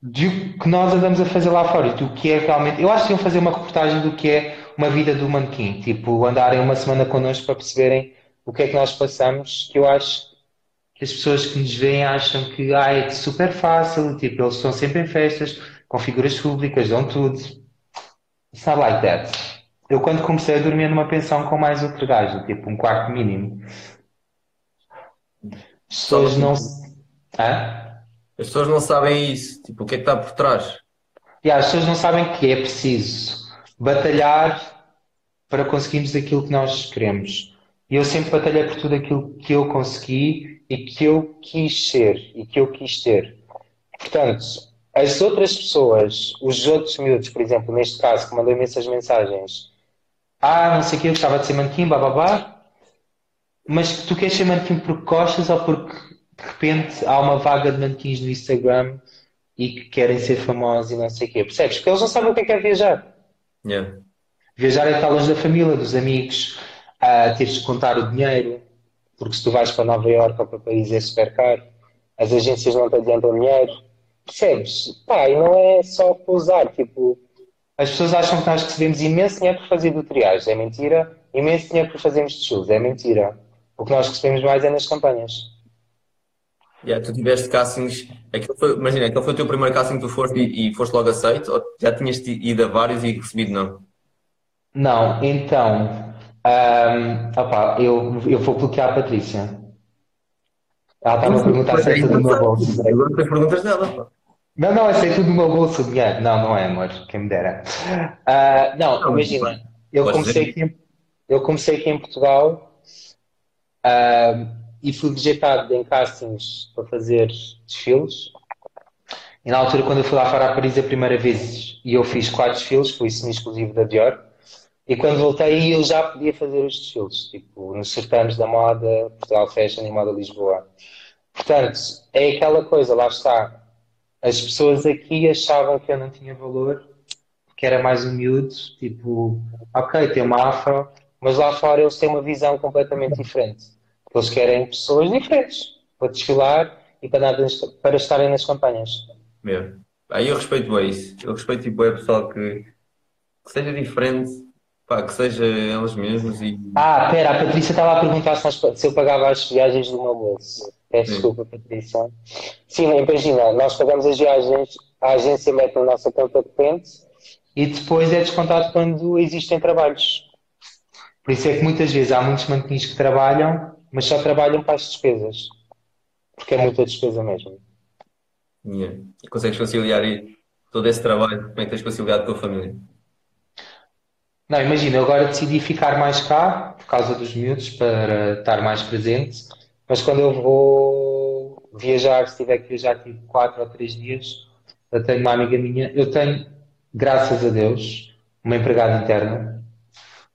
do que nós andamos a fazer lá fora, do que é realmente. Eu acho que iam fazer uma reportagem do que é uma vida do manequim, tipo, andarem uma semana connosco para perceberem o que é que nós passamos, que eu acho que as pessoas que nos veem acham que ah, é super fácil, tipo, eles estão sempre em festas, com figuras públicas, dão tudo. It's not like that. Eu quando comecei a dormir numa pensão com mais outro gajo, tipo um quarto mínimo. As pessoas não. Hã? As pessoas não sabem isso, tipo, o que é que está por trás? E as pessoas não sabem que é preciso batalhar para conseguirmos aquilo que nós queremos. E eu sempre batalhei por tudo aquilo que eu consegui e que eu quis ser e que eu quis ter. Portanto, as outras pessoas, os outros miúdos, por exemplo, neste caso, que mandam imensas mensagens, ah, não sei o que, eu gostava de ser manequim, babá, mas tu queres ser manequim porque gostas ou porque de repente há uma vaga de manequins no Instagram e que querem ser famosos e não sei o quê. Percebes? Porque eles não sabem o que é, que é viajar. Yeah. Viajar é estar longe da família, dos amigos, uh, teres de contar o dinheiro, porque se tu vais para Nova Iorque ou para Paris é super caro, as agências não te adiantam dinheiro. Percebes? Pá, e não é só pousar, tipo, as pessoas acham que nós recebemos imenso dinheiro por fazer tutoriais, é mentira. Imenso dinheiro por fazermos shows, é mentira. O que nós recebemos mais é nas campanhas. Yeah, tu tiveste castings, foi, imagina, aquele foi o teu primeiro casting que tu foste e, e foste logo aceito, ou já tinhas ido a vários e recebido não? Não, então, um, opa, eu, eu vou bloquear a Patrícia. Ela está-me a perguntar se é do meu bolso. Agora tens perguntas dela. Não, não, é tudo do meu bolso, dinheiro. Não, não é, amor, quem me dera. Uh, não, não, imagina, eu comecei, aqui em, eu comecei aqui em Portugal. Uh, e fui vegetado em castings para fazer desfiles. E na altura, quando eu fui lá fora a Paris a primeira vez, e eu fiz quatro desfiles, fui semi-exclusivo da Dior. E quando voltei, eu já podia fazer os desfiles, tipo, nos certames da moda, Portugal Fashion e Moda Lisboa. Portanto, é aquela coisa, lá está. As pessoas aqui achavam que eu não tinha valor, que era mais um miúdo, tipo, ok, tem uma afro, mas lá fora eles têm uma visão completamente diferente. Eles querem pessoas diferentes para desfilar e para, para estarem nas campanhas. Mesmo. Aí eu respeito bem isso. Eu respeito tipo, é pessoal que, que seja diferente, pá, que seja elas mesmas e. Ah, pera, a Patrícia estava a perguntar se, nós, se eu pagava as viagens do meu bolso. Peço desculpa, Patrícia. Sim, imagina, nós pagamos as viagens, a agência mete na nossa conta de pente e depois é descontado quando existem trabalhos. Por isso é que muitas vezes há muitos manequins que trabalham mas só trabalham para as despesas. Porque é muita despesa mesmo. Yeah. E consegues conciliar todo esse trabalho? Como é que tens conciliado com a tua família? Não, imagina, eu agora decidi ficar mais cá por causa dos miúdos para estar mais presente, mas quando eu vou viajar, se tiver que viajar tipo 4 ou 3 dias, eu tenho uma amiga minha, eu tenho, graças a Deus, uma empregada interna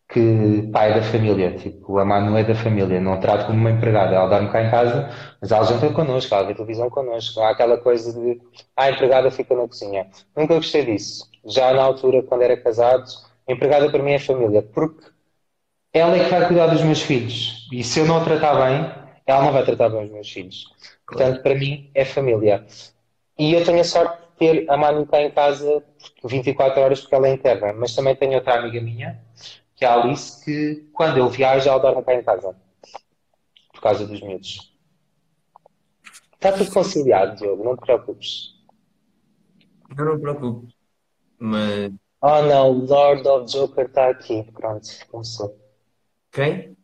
que pai da família, tipo, a Manu é da família, não a trato como uma empregada, ela dá-me cá em casa, mas ela janta connosco, ela vê televisão connosco, há aquela coisa de, ah, a empregada fica na cozinha. Nunca gostei disso. já na altura, quando era casado, empregada para mim é família, porque ela é que vai cuidar dos meus filhos. E se eu não a tratar bem, ela não vai tratar bem os meus filhos. Portanto, para mim é família. E eu tenho a sorte de ter a Manu cá em casa 24 horas porque ela é interna. Mas também tenho outra amiga minha, que é a Alice, que quando eu viajo ela dorme cá em casa. Por causa dos miúdos. Está tudo conciliado, Diogo, não te preocupes. Não, não me preocupo. Mas Oh não, o Lord of Joker está aqui. Pronto, começou. quem?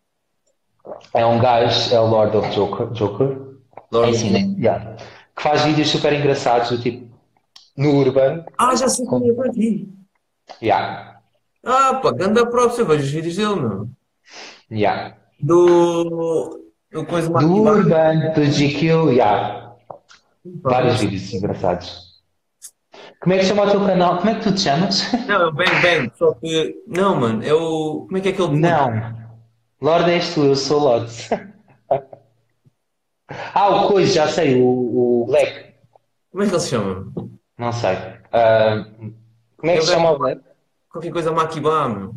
É um gajo, é o Lord of Joker. Joker? É Lord assim, né? Yeah. Que faz vídeos super engraçados, do tipo, no Urban. Ah, já sei quem é para ti. Yeah. Ah, pá, ganda próprio, eu vejo os vídeos dele, meu. Yeah. Do. Do coisa. Do Urban, do GQ, yeah. Vários vídeos engraçados. Como é que chama o teu canal? Como é que tu te chamas? Não, é o Bang Bang, só que. Não, mano, é o. Como é que é aquele. Não. Lorde és tu, eu sou Lorde. *laughs* Ah, o coisa, já sei, o, o Black. Como é que ele se chama? Não sei. Ah, como é que se chama o Black? Qualquer coisa Makibá, meu.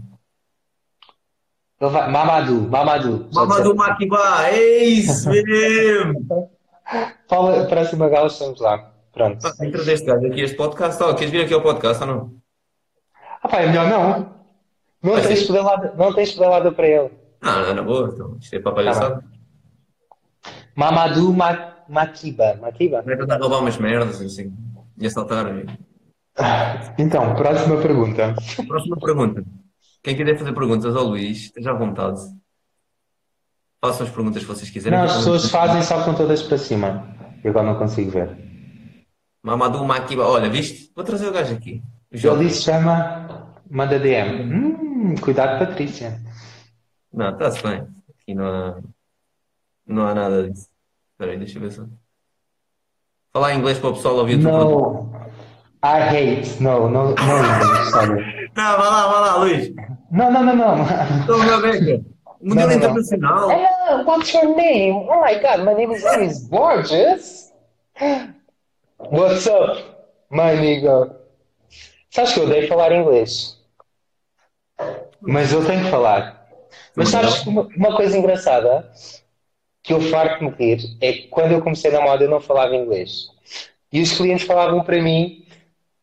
Ele vai- Mamadou, Mamadou. Mamadou. Makibá, é isso mesmo! *laughs* Fala, próxima gala estamos lá. Pronto. Pá, Entra este gajo aqui, este podcast. Oh, queres vir aqui ao podcast ou não? Ah pá, é melhor não. Não Mas tens sim. pedalada, não tens pedalada para ele. Ah, não, na boa, então. Isto é para palhaçada. Mamadou Ma- Makiba. Makiba? Não é estar a roubar umas merdas assim. E assaltar. Então, próxima pergunta. Próxima pergunta. Quem quiser fazer perguntas ao Luís, esteja à vontade. Façam as perguntas que vocês quiserem. Não, as pessoas fazem só com todas para cima. Eu agora não consigo ver. Mamadou Makiba. Olha, viste? Vou trazer o gajo aqui. O Ele disse chama, manda DM. Hum, cuidado, Patrícia. Não, está-se bem. Aqui não há, não há nada disso. Espera aí, deixa eu ver só. Falar inglês para o pessoal ouvir o teu produto. No, I hate. No, no, no English, sorry. Não, vá lá, vá lá, Luís. Não, não, não, não. Estou uma beca. *laughs* Modelo Não, não, não. internacional. Hello, what's your name? Oh my god, my name is Aris Borges. What's up, my amigo? Sabes que eu odeio falar inglês. Mas eu tenho que falar. Mas sabes que uma, uma coisa engraçada que eu farto-me rir é que quando eu comecei na moda eu não falava inglês. E os clientes falavam para mim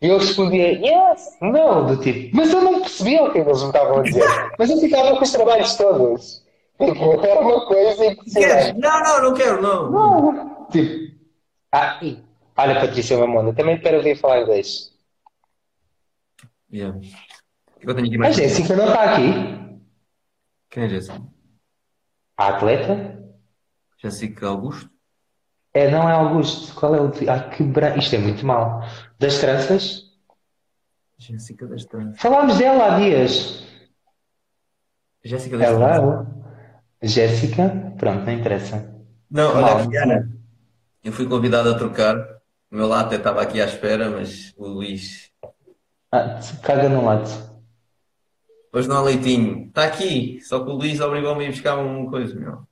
e eu respondia yes, não, do tipo, mas eu não percebia o que eles me estavam a dizer. Mas eu ficava com os trabalhos todos. Tipo, *laughs* era uma coisa impressionante. Não, não, não quero, não. Tipo, ah, e, olha, Patrícia Mamona, também quero ouvir falar inglês. Yeah. Eu tenho aqui A mais. Jéssica não está aqui. Quem é Jéssica? A atleta? Jéssica Augusto? É, não é Augusto. Qual é o. Ah, que branco. Isto é muito mau. Das tranças? Jéssica das Trans. Falámos dela há dias. Jéssica das Trans. Ela. Jéssica. Pronto, não interessa. Não, Mal, olha, Fiana, eu fui convidado a trocar. O meu lado até estava aqui à espera, mas o Luís. Ah, caga no lado. Hoje não há leitinho. Está aqui, só que o Luís obrigou-me a ir buscar uma coisa, meu.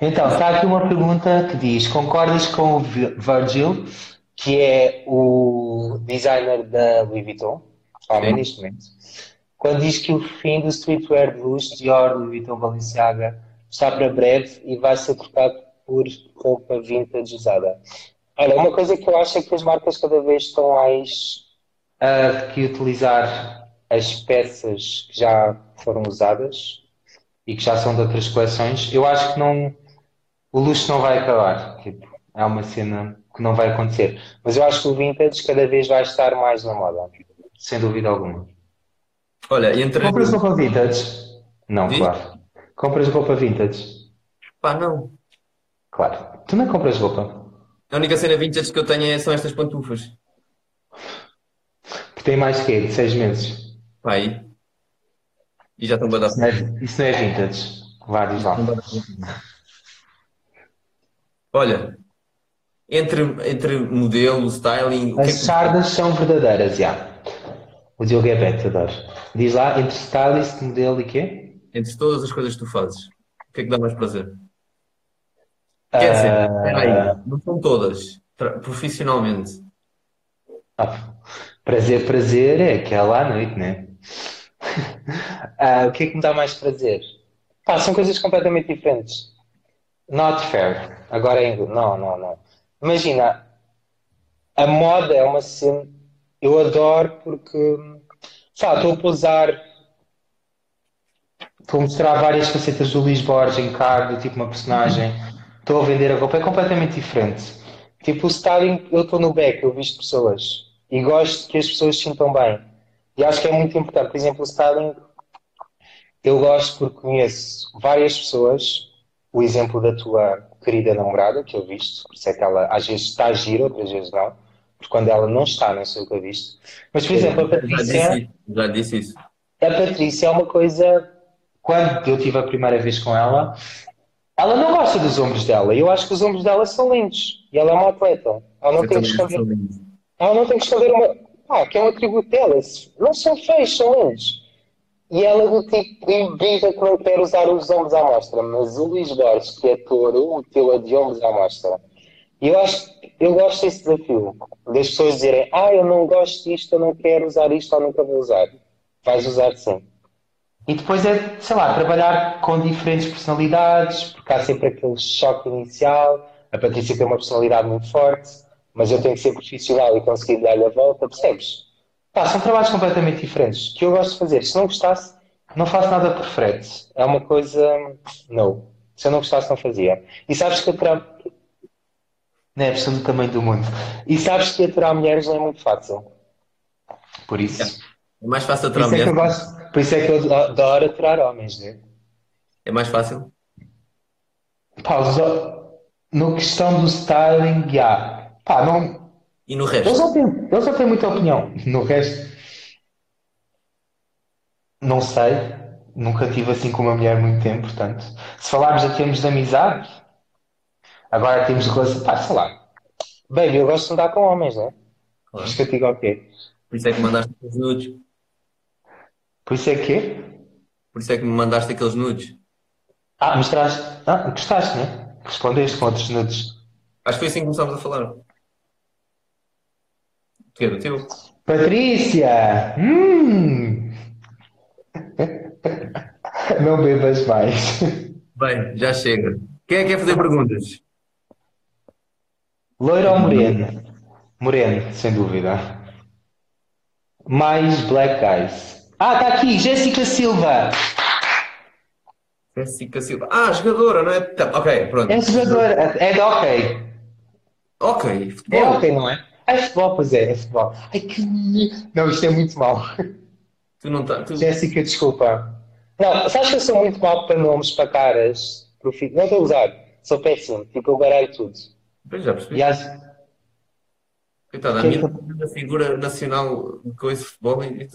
Então, está aqui uma pergunta que diz: Concordas com o Vi- Virgil, que é o designer da Louis Vuitton, homem neste momento, quando diz que o fim do streetwear de luxo, Dior, Louis Vuitton, Balenciaga, está para breve e vai ser trocado por roupa vintage usada? Olha, uma coisa que eu acho é que as marcas cada vez estão mais a reutilizar as peças que já foram usadas e que já são de outras coleções. Eu acho que não, o luxo não vai acabar. Tipo, é uma cena que não vai acontecer. Mas eu acho que o vintage cada vez vai estar mais na moda, sem dúvida alguma. Olha, entre. Compras roupa vintage? Não, claro. Compras roupa vintage? Pá, não. Claro. Tu não compras roupa. A única cena vintage que eu tenho é- são estas pantufas. Tem mais que de seis meses. Pá, aí. E já estão Isso não é, isso não é vintage. Vá, diz lá. Olha, entre, entre modelo, styling, que é As que sardas são verdadeiras, já. O Diogo é beta, adoro. Diz lá, entre stylist, modelo e quê? entre todas as coisas que tu fazes, o que é que dá mais prazer? Quer dizer, Ah, espera aí, não são todas, profissionalmente. Ah, prazer, prazer é aquela à noite, né? *laughs* Ah, o que é que me dá mais prazer? Pá, são coisas completamente diferentes. Not fair. Agora é. Não, não, não. Imagina, a moda é uma cena. Eu adoro porque. Sabe, estou a pousar. Estou a mostrar várias facetas do Luís Borges em cargo, tipo uma personagem. Estou a vender a roupa. É completamente diferente. Tipo, o styling, eu estou no back, eu visto pessoas. E gosto que as pessoas se sintam bem. E acho que é muito importante. Por exemplo, o styling, eu gosto porque conheço várias pessoas. O exemplo da tua querida namorada, que eu visto, por isso é que ela às vezes está a agir, outras vezes não. Porque quando ela não está, não sei o que eu visto. Mas, por exemplo, a Já Patrícia. disse, já disse isso. A Patrícia é uma coisa. Quando eu tive a primeira vez com ela, ela não gosta dos ombros dela. E eu acho que os ombros dela são lindos. E ela é uma atleta. Ela não Eu tem sou lindo. Ela não tem que esconder uma. Ah, que é um atributo dela. Não são feios, são lindos. E ela do tipo brinca que não quer usar os ombros à mostra. Mas o Luís Borges, que é touro, meteu-a de ombros à mostra. E eu acho, eu gosto desse desafio. Das pessoas dizerem, ah, eu não gosto disto, eu não quero usar isto, ou nunca vou usar. Vais usar sim. E depois é, sei lá, trabalhar com diferentes personalidades, porque há sempre aquele choque inicial. A Patrícia tem uma personalidade muito forte, mas eu tenho que ser profissional e conseguir dar-lhe a volta, percebes? Pá, são trabalhos completamente diferentes que eu gosto de fazer. Se não gostasse, não faço nada por frete. É uma coisa. Não. Se eu não gostasse, não fazia. E sabes que aturar. Não é a pessoa do tamanho do mundo. E sabes que aturar mulheres não é muito fácil. Por isso. É mais fácil aturar é mulheres. gosto. Por isso é que eu adoro aturar homens, né? É mais fácil. Os- no questão do styling, já. Pá, não. E no Eles resto? não têm, eles não têm muita opinião. *laughs* No resto, não sei. Nunca tive assim com uma mulher muito tempo, portanto. Se falarmos em termos de amizade, agora temos relação. Pá, sei lá. Baby, eu gosto de andar com homens, né? Claro. Acho que eu digo ok. Por isso é que me mandaste aqueles nudes. Por isso é que. Por isso é que me mandaste aqueles nudes. Ah, mostraste. Ah, gostaste, né? Respondeste com outros nudes. Acho que foi assim que começámos a falar. O quê? Do teu? Patrícia! Hum! Não bebas mais. Bem, já chega. Quem é que quer fazer perguntas? Loiro ou moreno? Moreno, sem dúvida. Mais black guys. Ah, está aqui, Jéssica Silva. Jéssica Silva. Ah, jogadora, não é? Tá, ok, pronto. É jogadora. É de ok. Ok, É futebol. ok, não é? É futebol, pois é, é futebol. Ai, que... Não, isto é muito mau. Tu não tá, tu... Jéssica, desculpa. Não, sabes que eu sou muito mau para nomes, para caras. Profi- Não estou a usar. Sou péssimo. Tipo, eu baralho tudo. Pois já percebi. E acho... Coitada, a é minha a figura nacional de coisa de futebol e,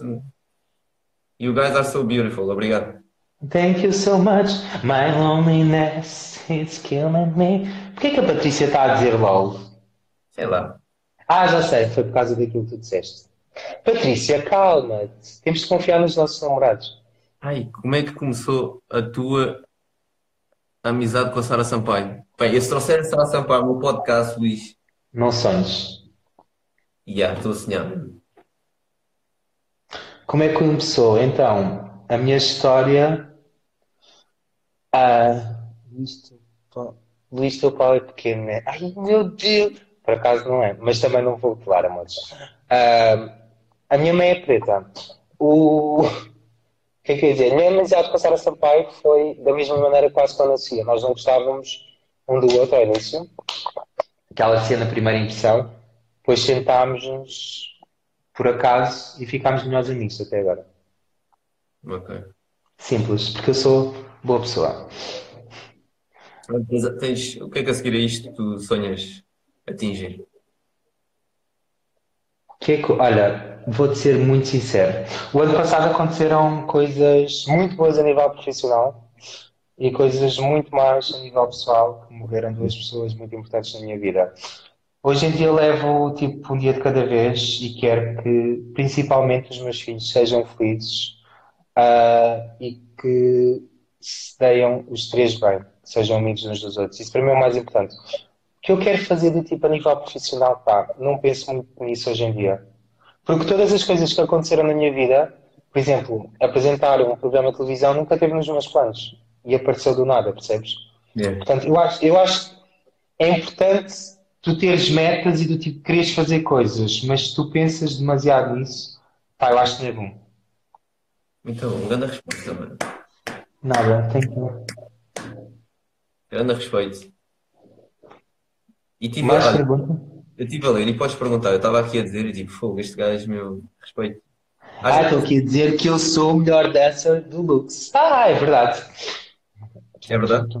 You guys are so beautiful. Obrigado. Thank you so much. My loneliness is killing me. Porquê que a Patrícia está a dizer LOL? Sei lá. Ah, já sei, foi por causa daquilo que tu disseste. Patrícia, calma-te. Temos de confiar nos nossos namorados. Ai, como é que começou a tua amizade com a Sara Sampaio? Bem, eu se trouxer a Sara Sampaio no podcast, Luís, Não sonhes. já, estou a sonhar. Como é que começou? Então, a minha história. Ah, Luís teu pau é pequeno, né? Ai, meu Deus! Por acaso não é, mas também não vou falar, amores. Ah, a minha mãe é preta. O. O *laughs* que é que eu ia dizer? A minha amizade com a Sara Sampaio foi da mesma maneira quase que eu nascia. Nós não gostávamos um do outro ao início. Aquela cena, primeira impressão. Depois sentámos-nos por acaso e ficámos melhores amigos até agora. Ok. Simples, porque eu sou boa pessoa. Tens- o que é que a seguir a isto tu sonhas atingir? Olha, vou-te ser muito sincero. O ano passado aconteceram coisas muito boas a nível profissional e coisas muito más a nível pessoal, que morreram duas pessoas muito importantes na minha vida. Hoje em dia levo tipo um dia de cada vez e quero que principalmente os meus filhos sejam felizes ah, e que se deem os três bem, sejam amigos uns dos outros. Isso para mim é o mais importante. Que eu quero fazer do tipo a nível profissional, pá, não penso muito nisso hoje em dia. Porque todas as coisas que aconteceram na minha vida, por exemplo, apresentar um programa de televisão nunca teve nos meus planos e apareceu do nada, percebes? Yeah. Portanto, eu acho, eu acho que é importante tu teres metas e do tipo quereres fazer coisas, mas se tu pensas demasiado nisso, pá, eu acho que não é bom. Então, grande resposta, mano. Nada, tem que. Grande respeito. E tive, Mais olha, pergunta? eu estive a ler e podes perguntar. Eu estava aqui a dizer e tipo, fogo, este gajo, meu, respeito. Às Ah, vezes- estou aqui a dizer que eu sou o melhor dancer do Lux. Ah, é verdade. É verdade?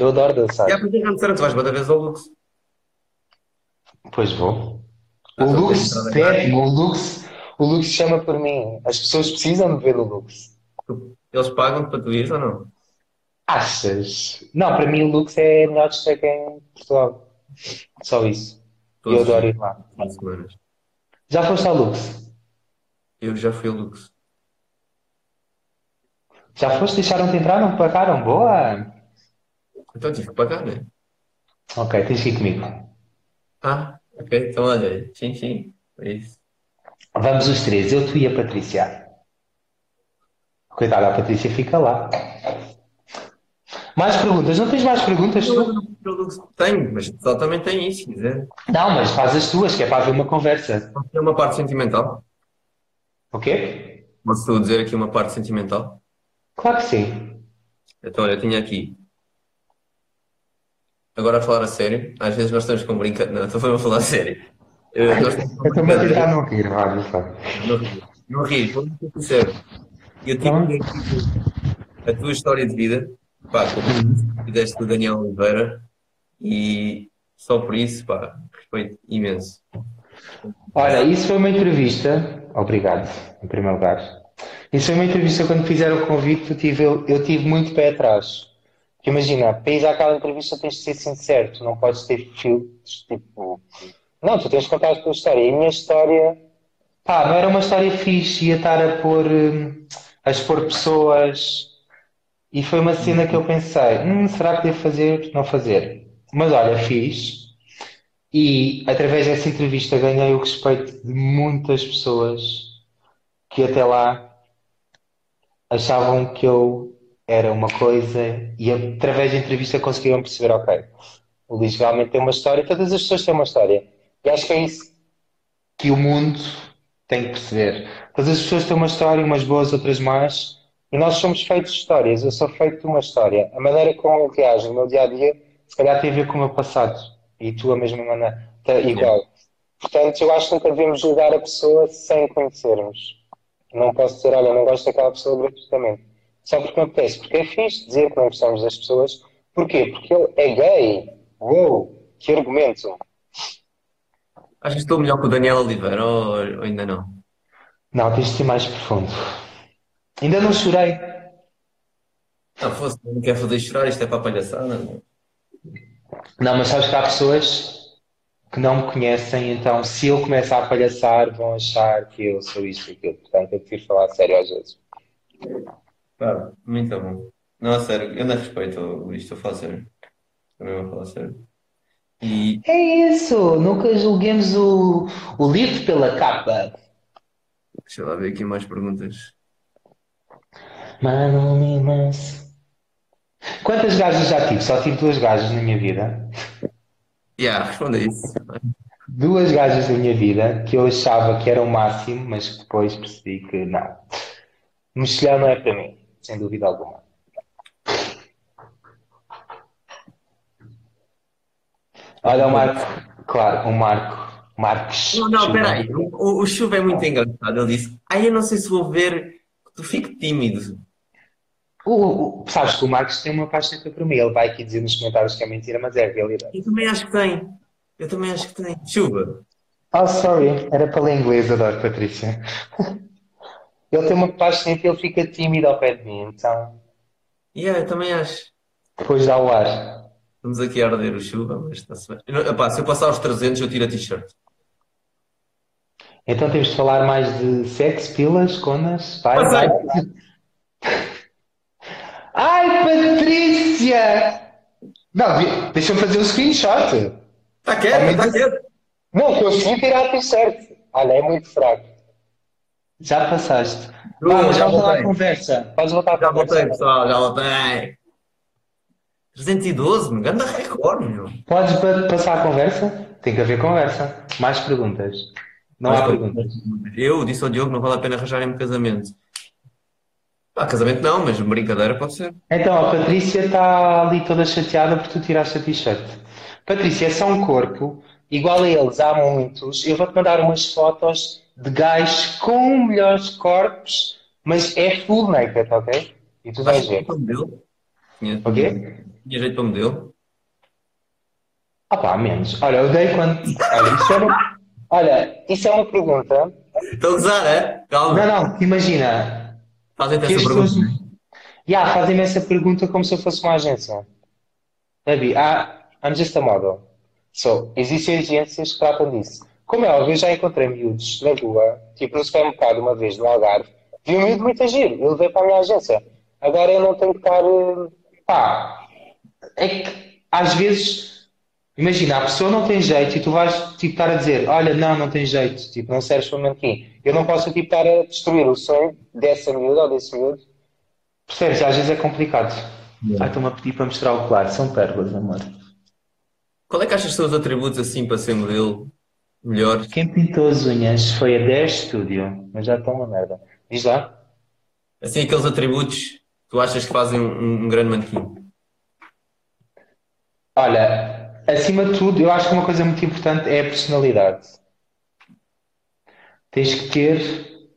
Eu adoro dançar. E a partir de tu vais cada vez ao Lux. Pois vou. Ah, O então Lux, pede o Lux, o Lux chama por mim. As pessoas precisam de ver o Lux. Eles pagam para tu ires ou não? Achas? Não, para mim o Lux é a melhor discoteca em Portugal. Só isso. Todos eu adoro ir lá. fins de semana. Já foste ao Lux? Eu já fui ao Lux. Já foste? Deixaram-te entrar? Não pagaram? Boa! Então tive que pagar, né? Ok, tens que ir comigo. Ah, ok. Então olha, sim, sim. É isso. Vamos os três, eu, tu e a Patrícia. Coitada, a Patrícia fica lá. Mais perguntas? Não tens mais perguntas, tu? Tenho, mas pessoal também tem isso, se quiser. Não, mas faz as tuas, que é para haver uma conversa. Tem uma parte sentimental. O quê? Posso dizer aqui uma parte sentimental? Claro que sim. Então, olha, eu tinha aqui. Agora a falar a sério. Às vezes nós estamos com brincadeira. Não, estou a falar a sério. Eu estou-me a tentar não rir, sabe? Não ri, não ri, vou ser sincero. Eu tive Então? aqui a tua história de vida, pá, como fizeste com o Daniel Oliveira, e só por isso, pá, respeito imenso. Olha, isso foi uma entrevista. Obrigado, em primeiro lugar. Isso foi uma entrevista quando fizeram o convite, eu tive, eu tive muito pé atrás. Porque imagina, para ir àquela entrevista tens de ser sincero, tu não podes ter filtros, tipo. Não, tu tens de contar a tua história. E a minha história, pá, não era uma história fixe, ia estar a pôr, hum, a expor pessoas. E foi uma cena que eu pensei, hum, será que devo fazer, não fazer? Mas olha, fiz. E através dessa entrevista ganhei o respeito de muitas pessoas que até lá achavam que eu era uma coisa e através da entrevista conseguiram perceber, ok, o Luís realmente tem uma história, todas as pessoas têm uma história. E acho que é isso que o mundo tem que perceber. Todas as pessoas têm uma história, umas boas, outras más, e nós somos feitos de histórias. Eu sou feito de uma história. A maneira como eu reajo no meu dia a dia, se calhar tem a ver com o meu passado. E tu, a mesma maneira, tá igual. Portanto, eu acho que nunca devemos julgar a pessoa sem conhecermos. Não posso dizer, olha, não gosto daquela pessoa gratuitamente. Só porque me apetece. Porque é fixe dizer que não gostamos das pessoas. Porquê? Porque ele é gay. Uou, que argumento. Achas que estou melhor que o Daniel Oliveira ou, ou ainda não? Não, tens de ser mais profundo. Ainda não chorei. Não, fosse, não quer fazer chorar, isto é para a palhaçada. Não. Não, mas sabes que há pessoas que não me conhecem, então se eu começar a palhaçar, vão achar que eu sou isto e aquilo. Portanto, eu prefiro falar sério às vezes. Claro, muito bom. Não, a sério, eu não respeito estou a falar sério. Também vou falar sério. E É isso, nunca julguemos o, o livro pela capa. deixa lá ver aqui mais perguntas. Mano. Quantas gajas já tive? Só tive duas gajas na minha vida. Yeah, responda isso. Duas gajas na minha vida que eu achava que era o máximo, mas que depois percebi que não. Mexilhão não é para mim, sem dúvida alguma. Olha o Marco, claro, o Marco. Marcos. Não, não, peraí. O, o Chuva é muito engraçado. Ele disse: Ai, eu não sei se vou ver, tu fico tímido. O, o- sabes que o Marcos tem uma paixão por mim. Ele vai aqui dizer nos comentários que é mentira, mas é a realidade. Eu também acho que tem. Eu também acho que tem. Chuva. Oh, sorry, era para ler inglês, adoro Patrícia. *laughs* Ele tem uma paixão e ele fica tímido ao pé de mim, então Yeah, eu também acho. depois dá o ar. Estamos aqui a arder o Chuva, mas está-se bem. Eu epá, se eu passar aos 300, eu tiro a t-shirt. Então temos de falar mais de sexo, pilas, conas, vai. Ai. Patrícia! Não, vi- deixa-me fazer o screenshot. Está quieto, Ao está menos- quieto. Não, consegui tirar a t-shirt. Olha, é muito fraco. Já passaste. Eu Vamos, já voltei. conversa. Podes voltar à Já conversa. voltei, pessoal, já voltei. 312, meu, grande recorde, meu. Podes pa- passar a conversa? Tem que haver conversa. Mais perguntas. Não há Mas, perguntas. Eu disse ao Diogo, não vale a pena arranjarem-me casamento. Pá, casamento não, mas brincadeira pode ser. Então, a Patrícia está ali toda chateada porque tu tiraste a t-shirt. Patrícia, é só um corpo, igual a eles, há muitos. Eu vou-te mandar umas fotos de gajos com melhores corpos, mas é full naked, ok? E tu vais ver. Tinha, O quê? tinha jeito para modelo. Ah pá, menos. Olha, eu dei quando. Olha, isso é uma... Olha, isso é uma pergunta. Estou a gozar, é? Calma. Não, não, imagina. Fazem-te essa pergunta. pessoas. Yeah, fazem-me essa pergunta como se eu fosse uma agência. Baby, I'm just a model. So, existem agências que tratam disso. Como é óbvio, eu já encontrei miúdos na rua, tipo no supermercado uma vez no Algarve, vi um miúdo muito agir, eu levei para a minha agência. Agora eu não tenho que estar. eh, Pá, é que às vezes, imagina, a pessoa não tem jeito e tu vais tipo, estar a dizer: Olha, não, não tem jeito, tipo, não serves para manequim. Eu não posso tipo, estar a destruir o sonho dessa miúda ou desse miúdo. Percebes? Às vezes é complicado. Ah, estou-me a pedir para mostrar o claro, são pérolas, amor. Qual é que achas que são os atributos assim para ser modelo melhor? Quem pintou as unhas foi a 10 Studio, mas já estão uma merda. Diz lá. Assim, aqueles atributos que tu achas que fazem um, um grande manequim. Olha, acima de tudo, eu acho que uma coisa muito importante é a personalidade. Tens que ter.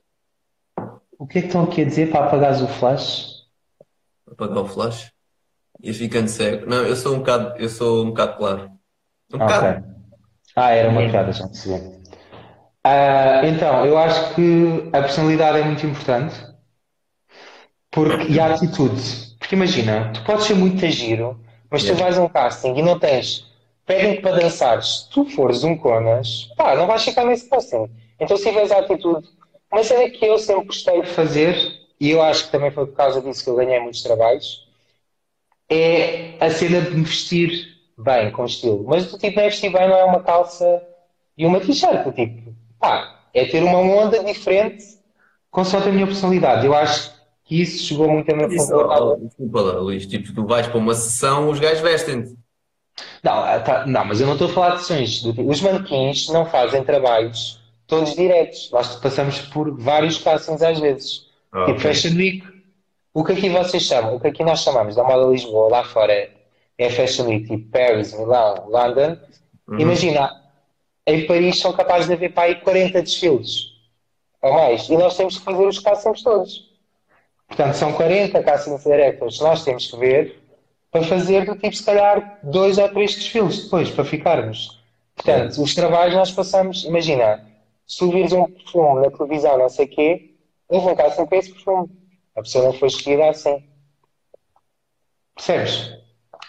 O que é que estão aqui a dizer para apagares o flash? Apagar o flash. E ficando cego. Não, eu sou um bocado, eu sou um bocado claro. Um bocado. Ah, era uma piada, já percebi. Ah, então, eu acho que a personalidade é muito importante porque, e a atitude. Porque imagina, tu podes ser muito giro, mas tu vais a um casting e não tens. Pedem-te para dançares. Se tu fores um conas, pá, não vais ficar nesse casting. Então, se tiveres a atitude. Uma cena que eu sempre gostei de fazer, e eu acho que também foi por causa disso que eu ganhei muitos trabalhos, é a cena de me vestir bem, com estilo. Mas do tipo, é vestir bem, não é uma calça e uma t-shirt. do Tipo, pá, é ter uma onda diferente consoante a minha personalidade. Eu acho que isso chegou muito a oh, desculpa lá, Luís. Tipo, tu vais para uma sessão, os gajos vestem-te. Não, ah, tá- não, mas eu não estou a falar de sessões. Os manequins não fazem trabalhos todos diretos. Nós passamos por vários castings às vezes. Ah, Tipo. Fashion Week. O que aqui vocês chamam, o que aqui nós chamamos da moda Lisboa, lá fora é, é Fashion Week, tipo Paris, Milão, London. Uhum. Imagina, em Paris são capazes de haver para aí 40 desfiles ou mais. E nós temos que fazer os castings todos. Portanto, são 40 castings directors que nós temos que ver para fazer do tipo, se calhar, dois ou três desfiles depois, para ficarmos. Portanto, os trabalhos nós passamos, imagina, se tu vires um perfume na televisão, não sei o quê, houve um casting para esse perfume. A pessoa não foi escolhida assim. Percebes?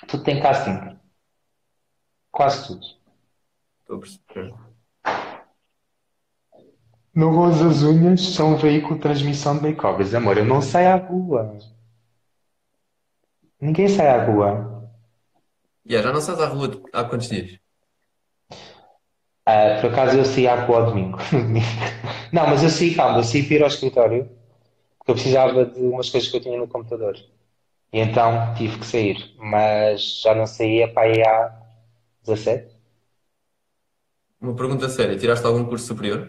Tudo tem casting. Quase tudo. Estou a perceber. No Rosa as unhas são um veículo de transmissão de make-overs. Amor, eu não saio à rua. Ninguém sai à rua. Yeah, já não sais à rua há quantos dias? Ah, por acaso eu saí à rua ao *laughs* domingo. Não, mas eu saí, calma, eu saí para ir ao escritório porque eu precisava de umas coisas que eu tinha no computador. E então tive que sair. Mas já não saía para aí há 17? Uma pergunta séria. Tiraste algum curso superior?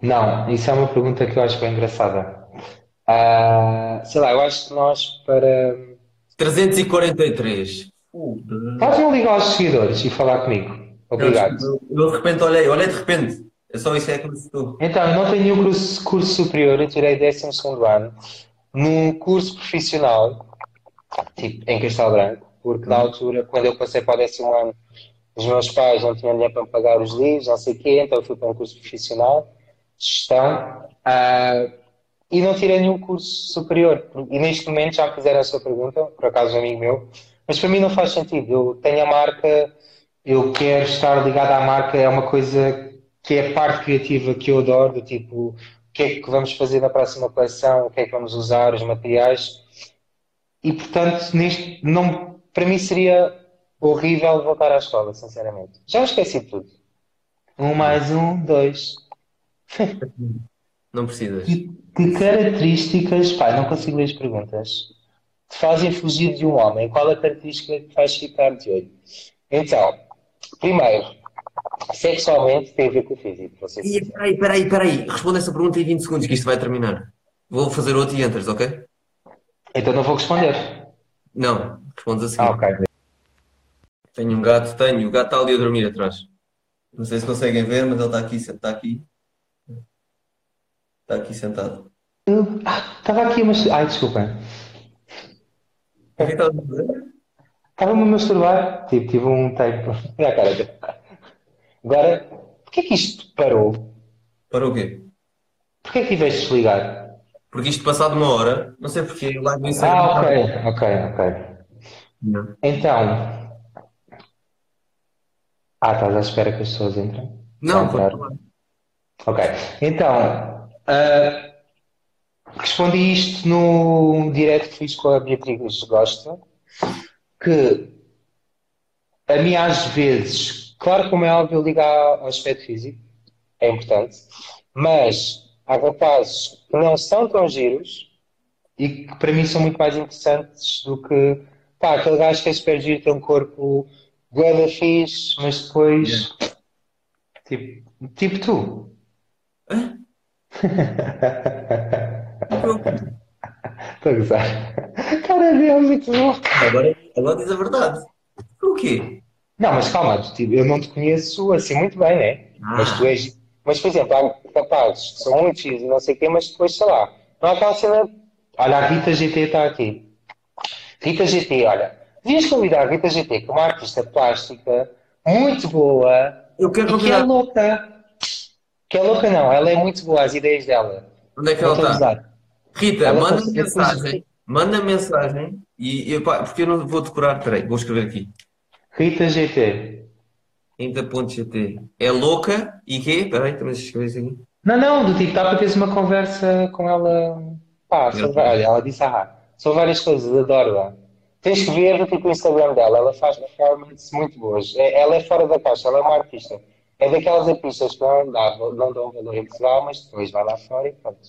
Não, isso é uma pergunta que eu acho bem engraçada. Ah, sei lá, eu acho que nós para. 343. Podes-me ligar aos seguidores e falar comigo. Obrigado. Eu, eu de repente olhei, olhei de repente. É só isso é que me assustou. Então, eu não tenho nenhum curso, curso superior, eu tirei 12 ano num curso profissional, tipo, em Castelo Branco, porque na altura, quando eu passei para o décimo ano, os meus pais não tinham dinheiro para me pagar os livros, não sei o quê, então eu fui para um curso profissional, gestão, ah, e não tirei nenhum curso superior. E neste momento já me fizeram essa pergunta, por acaso um amigo meu, mas para mim não faz sentido. Eu tenho a marca, eu quero estar ligado à marca, é uma coisa que é a parte criativa que eu adoro, do tipo, o que é que vamos fazer na próxima coleção, o que é que vamos usar, os materiais. E portanto, neste, não, para mim seria horrível voltar à escola, sinceramente. Já esqueci tudo. Um mais um, dois. *laughs* Não precisas. Que, que características, pá, não consigo ler as perguntas, te fazem fugir de um homem? Qual a característica que te faz ficar de olho? Então, primeiro, sexualmente tem a ver com o físico. Ser E peraí, peraí, peraí. Responde essa pergunta em 20 segundos que isto vai terminar. Vou fazer outro e entras, ok? Então não vou responder. Não, respondes assim. Ah, ok. Tenho um gato, tenho. O gato está ali a dormir atrás. Não sei se conseguem ver, mas ele está aqui, está aqui. Está aqui sentado. Ah, estava aqui a masturbar. Ai, desculpa. O que é que estás a fazer? Estava-me a masturbar. Tipo, tive um tempo. Olha a cara dele. Agora, porquê que isto parou? Para o quê? Porquê que tiveste de desligar? Porque isto passado uma hora, não sei porque, lá no Instagram. Ah, ok, ok, ok. Não. Então. Ah, estás à espera que as pessoas entrem? Não, falar. Ok. Então, ah, respondi isto no direto que fiz com a Beatriz Gosta, que a mim às vezes, claro como é óbvio, liga ao aspecto físico, é importante, mas há rapazes que não são tão giros e que para mim são muito mais interessantes do que, pá, aquele gajo que é super giro, tem um corpo bué da fixe, mas depois, tipo, tipo tu. *laughs* Estou a gozar. Cara é muito bom. Agora, agora diz a verdade. O quê? Não, mas calma, tipo, eu não te conheço assim muito bem, né? Mas tu és. Mas, por exemplo, há rapazes que são muito giros e não sei o quê, mas depois, sei lá, não há aquela cena. Olha, a Rita GT está aqui. Rita GT, olha, devias convidar a Rita GT, que é uma artista plástica muito boa Eu quero e que é louca. Que é louca, não, ela é muito boa, as ideias dela. Onde é que ela está? Rita, Ela manda consegue- mensagem. Manda mensagem. E, e, pá, porque eu não vou decorar. Peraí, vou escrever aqui. Rita GT. Inta.gt. É louca e quê? Peraí, também escrever isso aqui. Não, não, do tipo, dá para teres uma conversa com ela. Pá, sobre, olha, ela disse, ah, são várias coisas, adoro-a. Tens que ver tipo o Instagram dela, ela faz performances muito boas. É- Ela é fora da caixa, ela é uma artista. É daquelas artistas que não, dá, não dão valor em Portugal, mas depois vai lá fora e pronto.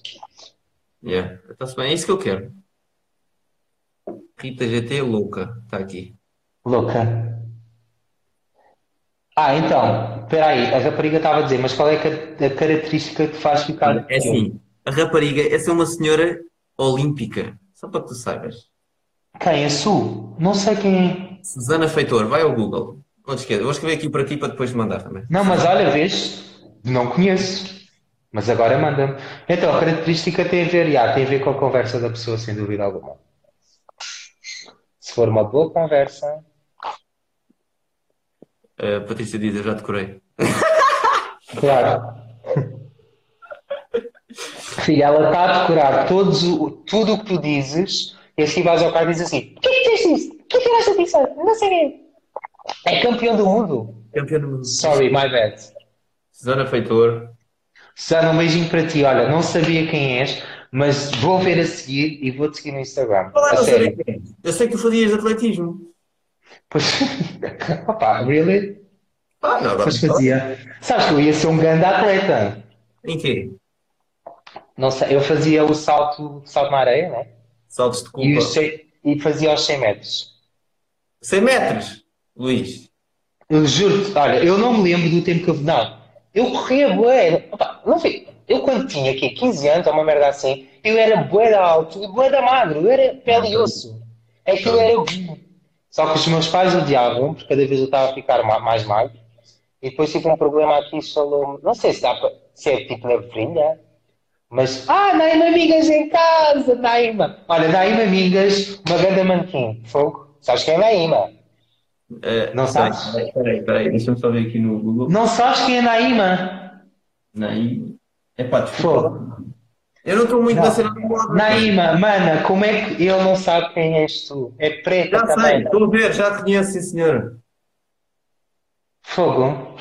Yeah. Está-se bem, é isso que eu quero. Rita GT louca. Está aqui. Louca. Ah, então, espera aí, a rapariga estava a dizer, mas qual é a, a característica que te faz ficar é assim. A rapariga, essa é uma senhora olímpica. Só para que tu saibas. Quem? A Su? Não sei quem é. Susana Feitor, vai ao Google. Não te esqueças. Vou escrever aqui para aqui para depois te mandar também. Não, mas olha, vês? Não conheço. Mas agora manda-me. Então, a característica tem a ver, já, tem a ver com a conversa da pessoa, sem dúvida alguma. Se for uma boa conversa. A Patrícia diz, eu já decorei. *laughs* Claro. Filha, ela está a decorar todos o, tudo o que tu dizes e assim vais ao carro e dizes assim: Por que que dizes isso? Por que tiraste a pizza? Não sei quê. É campeão do mundo. Campeão do mundo. Sorry, my bad. Susana Feitor. Susana, um beijinho para ti. Olha, não sabia quem és, mas vou ver a seguir e vou-te seguir no Instagram. Olá, A não sério. sei é. Eu sei que tu fazias atletismo. Pois. *laughs* Opa, really? Ah, não, agora. Pois fazia. Sabes que eu ia ser um grande atleta. Em quê? Não sei, eu fazia o salto, salto na areia, né? Saltos de E, culpa. os cem- e fazia aos 100 metros. 100 metros, Luís. Eu juro-te, olha, eu não me lembro do tempo que eu. Não, eu corria bué. Não sei, eu quando tinha aqui 15 anos, ou uma merda assim, eu era bué alto e bué magro, eu era pele e osso. Aquilo era. Só que os meus pais odiavam, porque cada vez eu estava a ficar ma- mais magro. E depois tive um problema aqui, falou Não sei se dá para. Se é tipo na virilha. Mas. Ah, Naima Amigas em casa, Naima! Olha, Naima Amigas, uma grande manquim. Fogo. Sabes quem é Naima? Eh, Não peraí, sabes? Peraí, peraí, peraí. Deixa-me só ver aqui no Google. Não sabes quem é Naima? Naí. Epá, desculpa. Fogo. Eu não estou muito Não. na cena do moda. Naima, mana, como é que ele não sabe quem és tu? É preta Já sei, também. estou a ver, já te conheço, sim senhora. Fogo.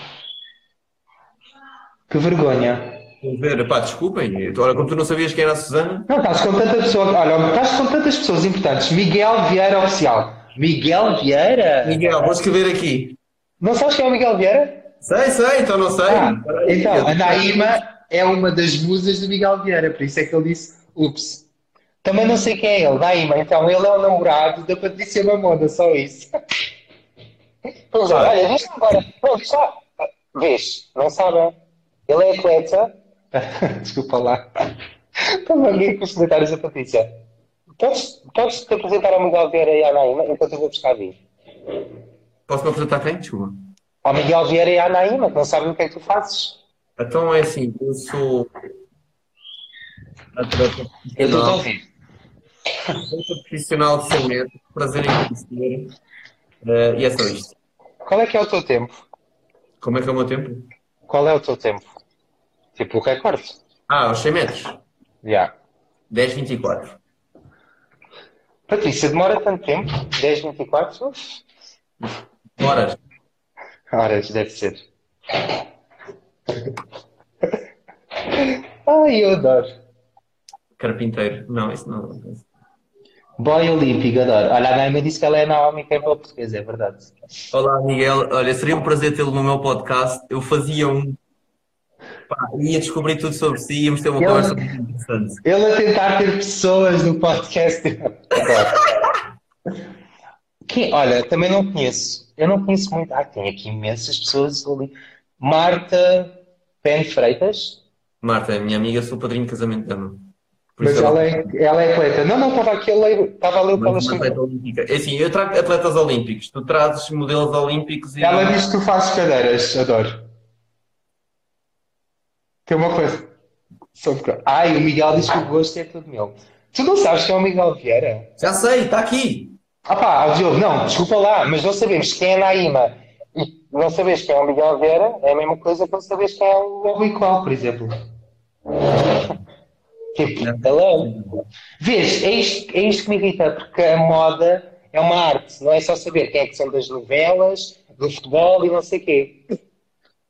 Que vergonha. Estou a ver, epá, desculpem. Olha, como tu não sabias quem era a Susana, Não, estás com tanta pessoa. Olha, estás com tantas pessoas importantes. Miguel Vieira Oficial. Miguel Vieira? Miguel, vou escrever aqui. Não sabes quem é o Miguel Vieira? Sei, sei, então não sei. Ah, então, a Naíma é uma das musas do Miguel Vieira, por isso é que ele disse ups. Também não sei quem é ele, Naíma. Então, ele é o namorado da Patrícia Mamona, só isso. *laughs* Vamos lá, olha, vês agora. Não, vês lá. Vês, não sabem. Ele é atleta. *laughs* Desculpa lá. Estava ali com os comentários da Patrícia. Podes, podes te apresentar ao Miguel Vieira e à Naíma enquanto eu vou buscar vinho? Posso-me apresentar quem? Desculpa. Ao Miguel Vieira e à Naíma, que não sabem o que é que tu fazes. Então é assim, eu sou Eu estou a profissional, ouvir. atleta profissional de saúde, prazer em conhecer. Eh, e é só isto. Qual é que é o teu tempo? Como é que é o meu tempo? Qual é o teu tempo? Tipo o recorde? Ah, os 100 metros. Já. 10,24. Patrícia, demora tanto tempo? 10, 24? Uf. Horas. Horas, deve ser. Ai, eu adoro. Carpinteiro. Não, isso não. Boy olímpico, adoro. Olha, a Naima disse que ela é Naomi Campbell portuguesa, é verdade. Olá, Miguel. Olha, seria um prazer tê-lo no meu podcast. Eu fazia um. Pá, ia descobrir tudo sobre si, íamos ter uma Eu- conversa muito interessante. Ele a tentar ter pessoas no podcast. Quem- olha, também não conheço. Eu não conheço muito. Ah, tem aqui imensas pessoas ali. Marta Pen Freitas. Marta, é minha amiga, sou padrinho de casamento dela. Mas ela é, ela é atleta. Não, não, estava aqui estava a ler o que ela escreveu. É assim, eu trago atletas olímpicos, tu trazes modelos olímpicos e. Ela diz que tu fazes cadeiras, adoro. Tem uma coisa. Ai, o Miguel diz que o gosto é tudo meu. Tu não sabes quem é o Miguel Vieira? Já sei, está aqui! Ah pá, Diogo, não, desculpa lá, mas não sabemos quem é a Naíma e não sabes quem é o Miguel Vieira é a mesma coisa que não sabes quem é o Rui Qual, por exemplo. *laughs* Tipo, hello. Vês, é isto, é isto que me irrita, porque a moda é uma arte, não é só saber quem é que são das novelas, do futebol e não sei o quê.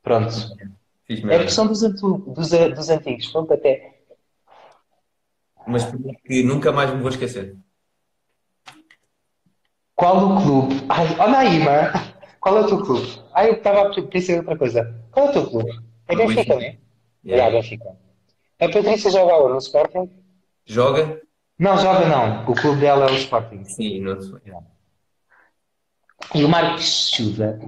Pronto. Fiz É merda. porque são dos, antu- dos, dos antigos, pronto, até. Mas que nunca mais me vou esquecer. Qual o clube? Ai, ó Naíma, qual é o teu clube? Ai, eu estava a pensar em outra coisa. Qual é o teu clube? É Benfica, não é? Yeah. Já, Benfica. A Patrícia joga onde? No Sporting? Joga? Não, joga não. O clube dela é o Sporting. Sim, não sei. E o Marcos Chuva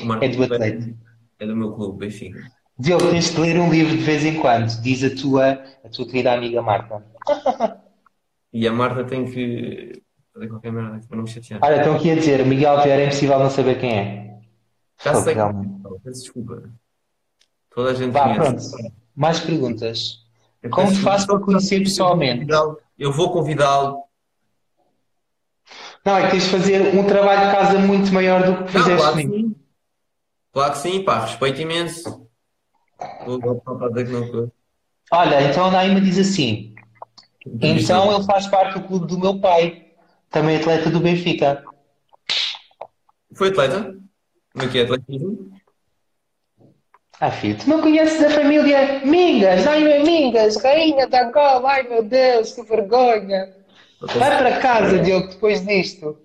O Marco é do Atlético. É do meu clube, Benfica. Diogo, tens de ler um livro de vez em quando, diz a tua, a tua querida amiga Marta. E a Marta tem que fazer qualquer merda para não me chatear. Olha, estão aqui a dizer, Miguel Vieira é impossível não saber quem é. Já sei. realmente. Peço desculpa. Toda a gente Vá, conhece. pronto. Mais perguntas. Eu Como te faço para conhecer pessoalmente? Eu vou convidá-lo. Não, é que tens de fazer um trabalho de casa muito maior do que fizeste que comigo. Claro que sim, pá, respeito imenso. Vou voltar para dizer que não foi. Olha, então a Naima diz assim, então ele faz parte do clube do meu pai, também atleta do Benfica. Foi atleta? Como é que é atletismo? Ah, filho, tu não conheces a família Mingas? Ai, meu Mingas, rainha da Angola, ai meu Deus, que vergonha. Vai para casa, Diogo, depois disto.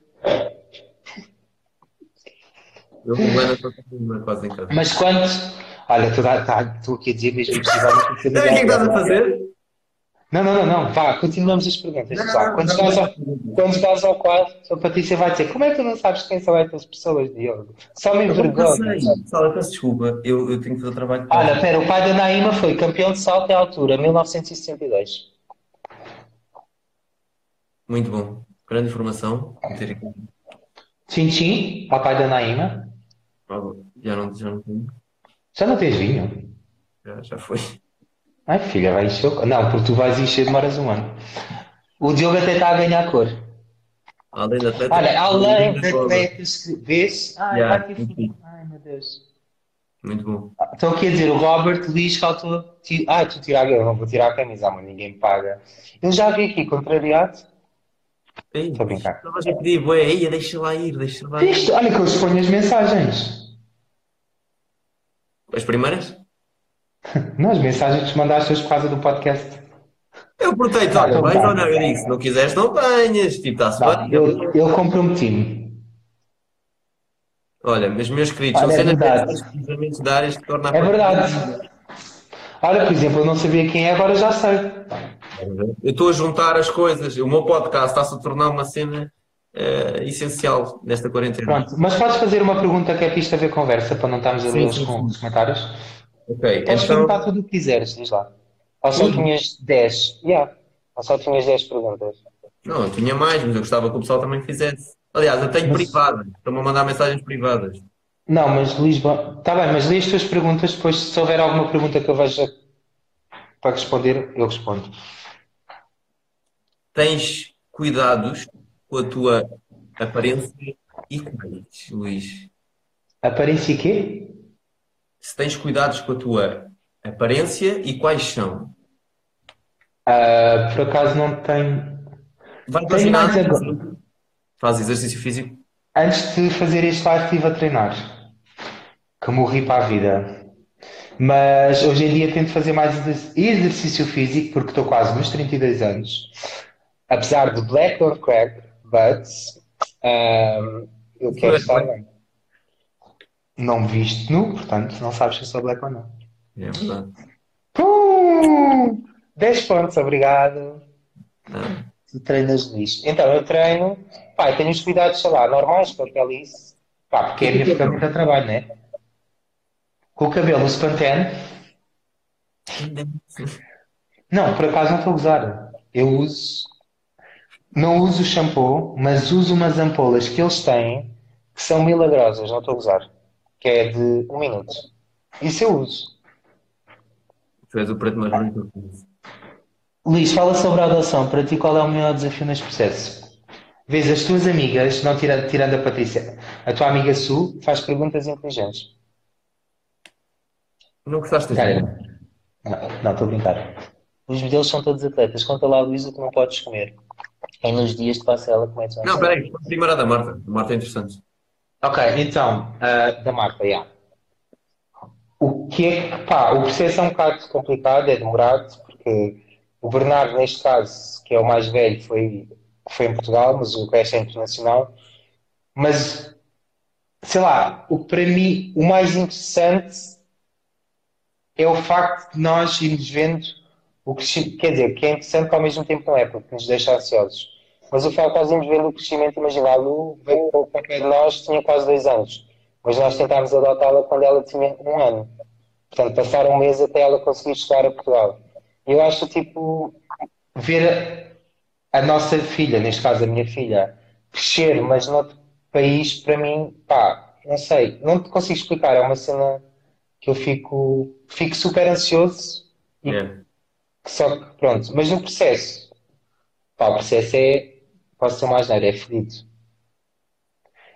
Eu com Helena estou quase em casa. Mas quantos... Olha, estou tá- aqui a dizer mesmo não conhecer Sabe o que é que estás a fazer? Não, não, não, não, vá, continuamos as perguntas. pessoal. Quando chegares ao, quando chegares ao quadro, a Patrícia vai dizer, como é que tu não sabes quem são estas pessoas, Diogo? Só me não envergonha. eu peço desculpa. Eu, eu tenho que fazer o trabalho. de Olha, espera, o pai da Naíma foi campeão de salto em altura, 1962. Muito bom. Grande informação. Tchim tchim, ao pai da Já não, já não tenho. Já não tens vinho? Já, já foi. Ai filha, vai encher o... Não, porque tu vais encher, demoras um ano. O Diogo até está a ganhar cor. Além da atleta. Olha, além de atletas que vês... Ai, Yeah, vai enfim. Ai, meu Deus. Muito bom. Estão aqui a dizer, o Robert Luís faltou... ti- Ah, tu tirar... Eu não vou tirar a camisa, mas ninguém me paga. Eu já vi aqui, contrariado. Ei, Estou a brincar. Estavas a pedir, ei, deixa lá ir, deixa lá ir. Viste? Olha que eu exponho as mensagens. As primeiras? *laughs* Não, as mensagens que te mandaste hoje por causa do podcast. Eu perguntei-te, Não, olha, vais ou não? Eu disse, se não quiseres, não venhas. Tipo, está-se Não, bem. eu, eu comprometi-me. Olha, mas meus queridos, Olha, são é cenas cruzamentos de áreas que torna a É verdade. Olha, por exemplo, eu não sabia quem é, agora já sei. Eu estou a juntar as coisas. O meu podcast está-se a tornar uma cena eh, essencial nesta quarentena. Pronto, mas podes fazer uma pergunta que é pista a ver conversa para não estarmos a ler os comentários. Ok, Podes então, perguntar tudo o que quiseres, diz lá. Ou só Sim. tinhas 10? Yeah. Ou só tinhas 10 perguntas? não, eu tinha mais, mas eu gostava que o pessoal também fizesse. Aliás, eu tenho Mas- privadas. Estão-me a mandar mensagens privadas. Não, mas Lisboa. Está bem, mas li as tuas perguntas, depois se houver alguma pergunta que eu veja para responder, eu respondo. Tens cuidados com a tua aparência e quais, Luís? Aparência e quê? Se tens cuidados com a tua aparência e quais são? Ah, por acaso não tenho. Vai Tenho mais agora. Faz exercício físico? Antes de fazer este live estive a treinar. Que morri para a vida. Mas hoje em dia tento fazer mais exer- exercício físico porque estou quase nos 32 anos. Apesar de black don't crack, but um, eu quero estar bem. Não viste nu, portanto não sabes se eu sou black ou não. É verdade. Pum! 10 pontos, obrigado. Ah, Tu treinas lixo. Então, eu treino, pá, eu tenho os cuidados, sei lá, normais com a pelice, pá, porque é a minha ferramenta de trabalho, né? Com o cabelo, o Pantene. Não, por acaso não estou a usar. Eu uso, não uso shampoo, mas uso umas ampolas que eles têm que são milagrosas, não estou a usar. Que é de um minuto. Isso eu uso. Tu és o preto mais bonito que eu conheço. Luís, fala sobre a adoção. Para ti, qual é o maior desafio neste processo? Vês as tuas amigas, não tirando, tirando a Patrícia, a tua amiga Su faz perguntas inteligentes. Não gostaste disso? não, não, estou a brincar. Os modelos são todos atletas. Conta lá, Luís, o que não podes comer. É nos dias de passa ela começa a Não, peraí, primeiro a da Marta. A Marta é interessante. Ok, então, ah, da Marta, já. O que é que, pá, o processo é um bocado complicado, é demorado, porque o Bernardo, neste caso, que é o mais velho, foi, foi em Portugal, mas o resto é internacional. Mas, sei lá, o que para mim, o mais interessante é o facto de nós irmos vendo o crescimento, quer dizer, que é interessante que ao mesmo tempo não é, porque nos deixa ansiosos. Mas o de nós irmos vendo o crescimento, imagina, a Lu veio para pé de nós, tinha quase dois anos, mas nós tentámos adotá-la quando ela tinha um ano. Portanto, passaram um mês até ela conseguir chegar a Portugal. E eu acho, tipo, ver a, a nossa filha, neste caso a minha filha, crescer, mas noutro país, para mim, pá, não sei, não te consigo explicar, é uma cena que eu fico, fico super ansioso e É. que só que, pronto, mas no processo, pá, o processo é, posso ser mais nada, é fedido.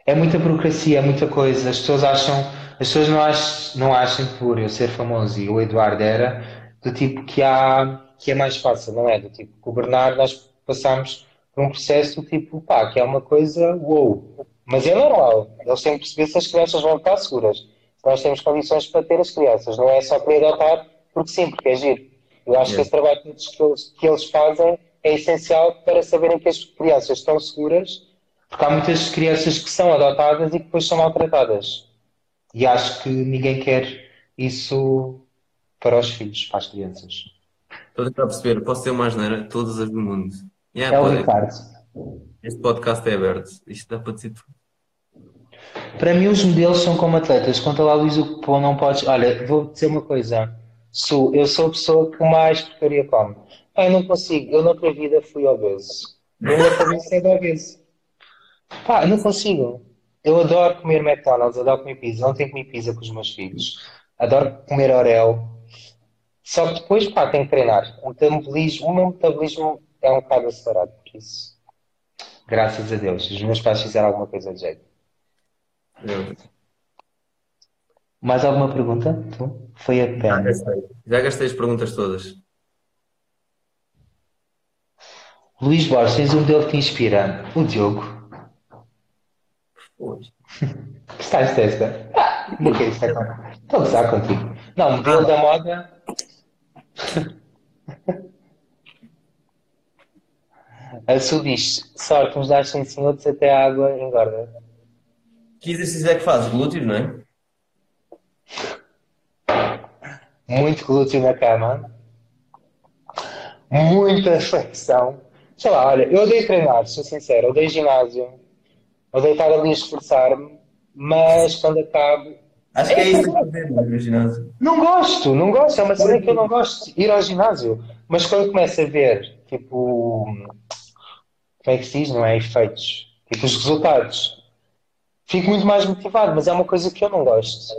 É muita burocracia, é muita coisa. As pessoas acham, as pessoas não acham, não acham por eu ser famoso e o Eduardo era do tipo que há, que é mais fácil, não é? Do tipo Bernardo nós passamos por um processo do tipo, pá, que é uma coisa, uou. Mas é normal. Eles têm que perceber se as crianças vão estar seguras. Se nós temos condições para ter as crianças. Não é só querer adotar porque sim, porque é giro. Eu acho que esse trabalho que eles, que eles fazem é essencial para saberem que as crianças estão seguras, porque há muitas crianças que são adotadas e que depois são maltratadas. E acho que ninguém quer isso para os filhos, para as crianças. Estou a tentar perceber, posso ter uma asneira, todas as do mundo. Yeah, É o pode- Ricardo. Este podcast é aberto. Isto dá para dizer tudo. Para mim, os modelos são como atletas. Conta lá, Luís, o que não podes. Olha, vou dizer uma coisa. Sou, eu sou a pessoa que mais porcaria come. Pá, eu não consigo. Eu, noutra vida, fui obeso. Eu não também sei de obeso. Pá, não consigo. Eu adoro comer McDonald's, adoro comer pizza. Ontem comi pizza com os meus filhos. Adoro comer Oreo. Só que depois, pá, tenho que treinar. O metabolismo, o meu metabolismo é um bocado acelerado, por isso. Graças a Deus. Os meus pais fizeram alguma coisa de jeito. Eu- Mais alguma pergunta? Tu? Foi a Já pena. gastei. Já gastei as perguntas todas. Luís Borges, tens um modelo que te inspira? O Diogo. Pois. *laughs* Gostaste desta? Ah, o que é isto agora? Estou a gozar contigo. Não, modelo da moda. *laughs* A Sul diz, sorte, uns dá sim, sim, outros até a água engorda. Que exercício é que fazes? Glúteos, não é? Muito glúteo na cama. Muita flexão. Sei lá, olha, eu odeio treinar, sou sincero, odeio ginásio. Odeio estar ali a esforçar-me, mas quando acabo. Acho que é isso que no ginásio. Não gosto, não gosto, é uma cena que eu não gosto ir ao ginásio. Mas quando eu começo a ver, tipo, como é que se diz, não é? Efeitos, tipo, os resultados, fico muito mais motivado, mas é uma coisa que eu não gosto.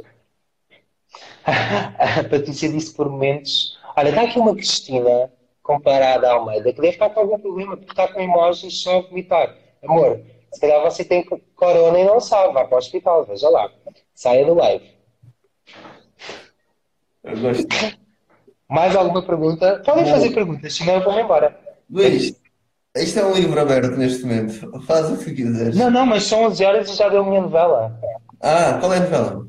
*laughs* A Patrícia disse por momentos: Olha, está aqui uma Cristina comparada à Almeida que deve estar com algum problema, porque está com emojis só vomitar. Amor, se calhar você tem corona e não sabe, vá para o hospital, veja lá. Saia do live. Eu gosto. Mais alguma pergunta? Podem Não. fazer perguntas, senão eu vou-me embora. Luís, isto é um livro aberto neste momento. Faz o que quiseres. Não, não, mas são 11 horas e já deu a minha novela. Ah, qual é a novela?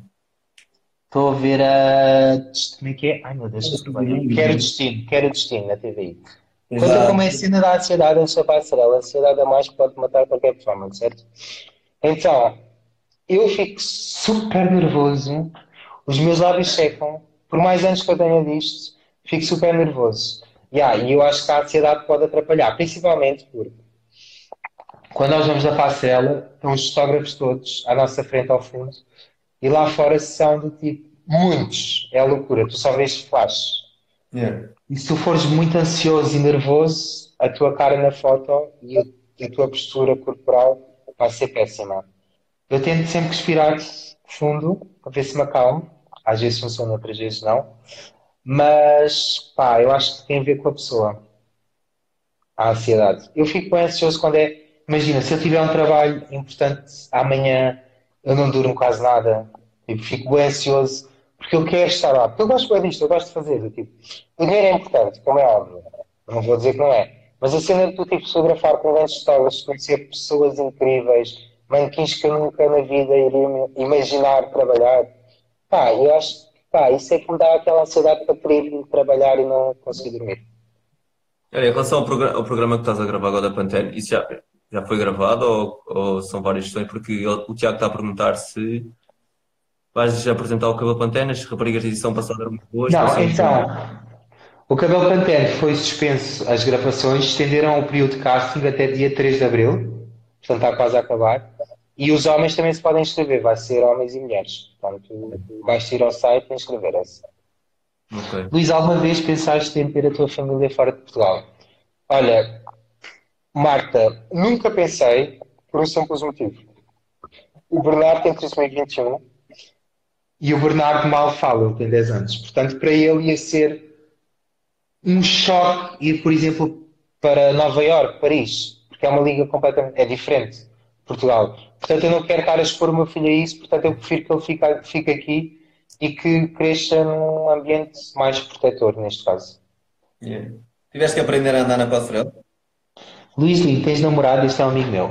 Estou a ver a. Como é que é? Ai meu Deus, trabalho. Quero destino, quero destino na TVI. Conta Exato. como é a cena da ansiedade, eu sou passarela. A ansiedade é mais que pode matar qualquer performance, certo? Então, eu fico super nervoso, os meus lábios secam, por mais anos que eu tenha disto, fico super nervoso. Yeah, e eu acho que a ansiedade pode atrapalhar, principalmente porque quando nós vamos da passarela, estão os fotógrafos todos à nossa frente ao fundo, e lá fora são do tipo, muitos, é a loucura, tu só vês flashes. Yeah. E se tu fores muito ansioso e nervoso, a tua cara na foto e a, e a tua postura corporal vai ser péssima. Eu tento sempre respirar fundo para ver se me acalmo. Às vezes funciona, outras vezes não. Mas, pá, eu acho que tem a ver com a pessoa. A ansiedade. Eu fico ansioso quando é. Imagina, se eu tiver um trabalho importante amanhã, eu não durmo quase nada. Tipo, fico bem ansioso porque eu quero estar lá. Porque eu gosto bem disto, eu gosto de fazer. Tipo, o dinheiro é importante, como é óbvio. Não vou dizer que não é. Mas a cena de tu tipo, fotografar grandes histórias, conhecer pessoas incríveis, manequins que eu nunca na vida iria imaginar trabalhar, pá, eu acho que pá, isso é que me dá aquela ansiedade para querer trabalhar e não conseguir dormir. Olha, em relação ao, progra- ao programa que estás a gravar agora da Pantene, isso já, já foi gravado ou, ou são várias questões? Porque ele- o Tiago está a perguntar se vais apresentar o cabelo Pantene, as raparigas da edição passada eram muito boas. Não, passam- então, o Cabelo Pantene foi suspenso as gravações, estenderam o período de casting até dia 3 de Abril, portanto está quase a acabar. E os homens também se podem inscrever, vai ser homens e mulheres. Portanto, vais ir ao site e inscrever-se. Ok. Luís, alguma vez pensaste em ter a tua família fora de Portugal? Olha, Marta, nunca pensei por um simples motivo. O Bernardo tem trisomia 21 e o Bernardo mal fala, ele tem 10 anos. Portanto, para ele ia ser um choque ir, por exemplo, para Nova Iorque, Paris, porque é uma liga completamente é diferente Portugal. Portanto, eu não quero estar a expor o meu filho a isso, portanto, eu prefiro que ele fique, fique aqui e que cresça num ambiente mais protetor, neste caso. Yeah. Tiveste que aprender a andar na passarela? Luís Lino, tens namorado? Este é um amigo meu.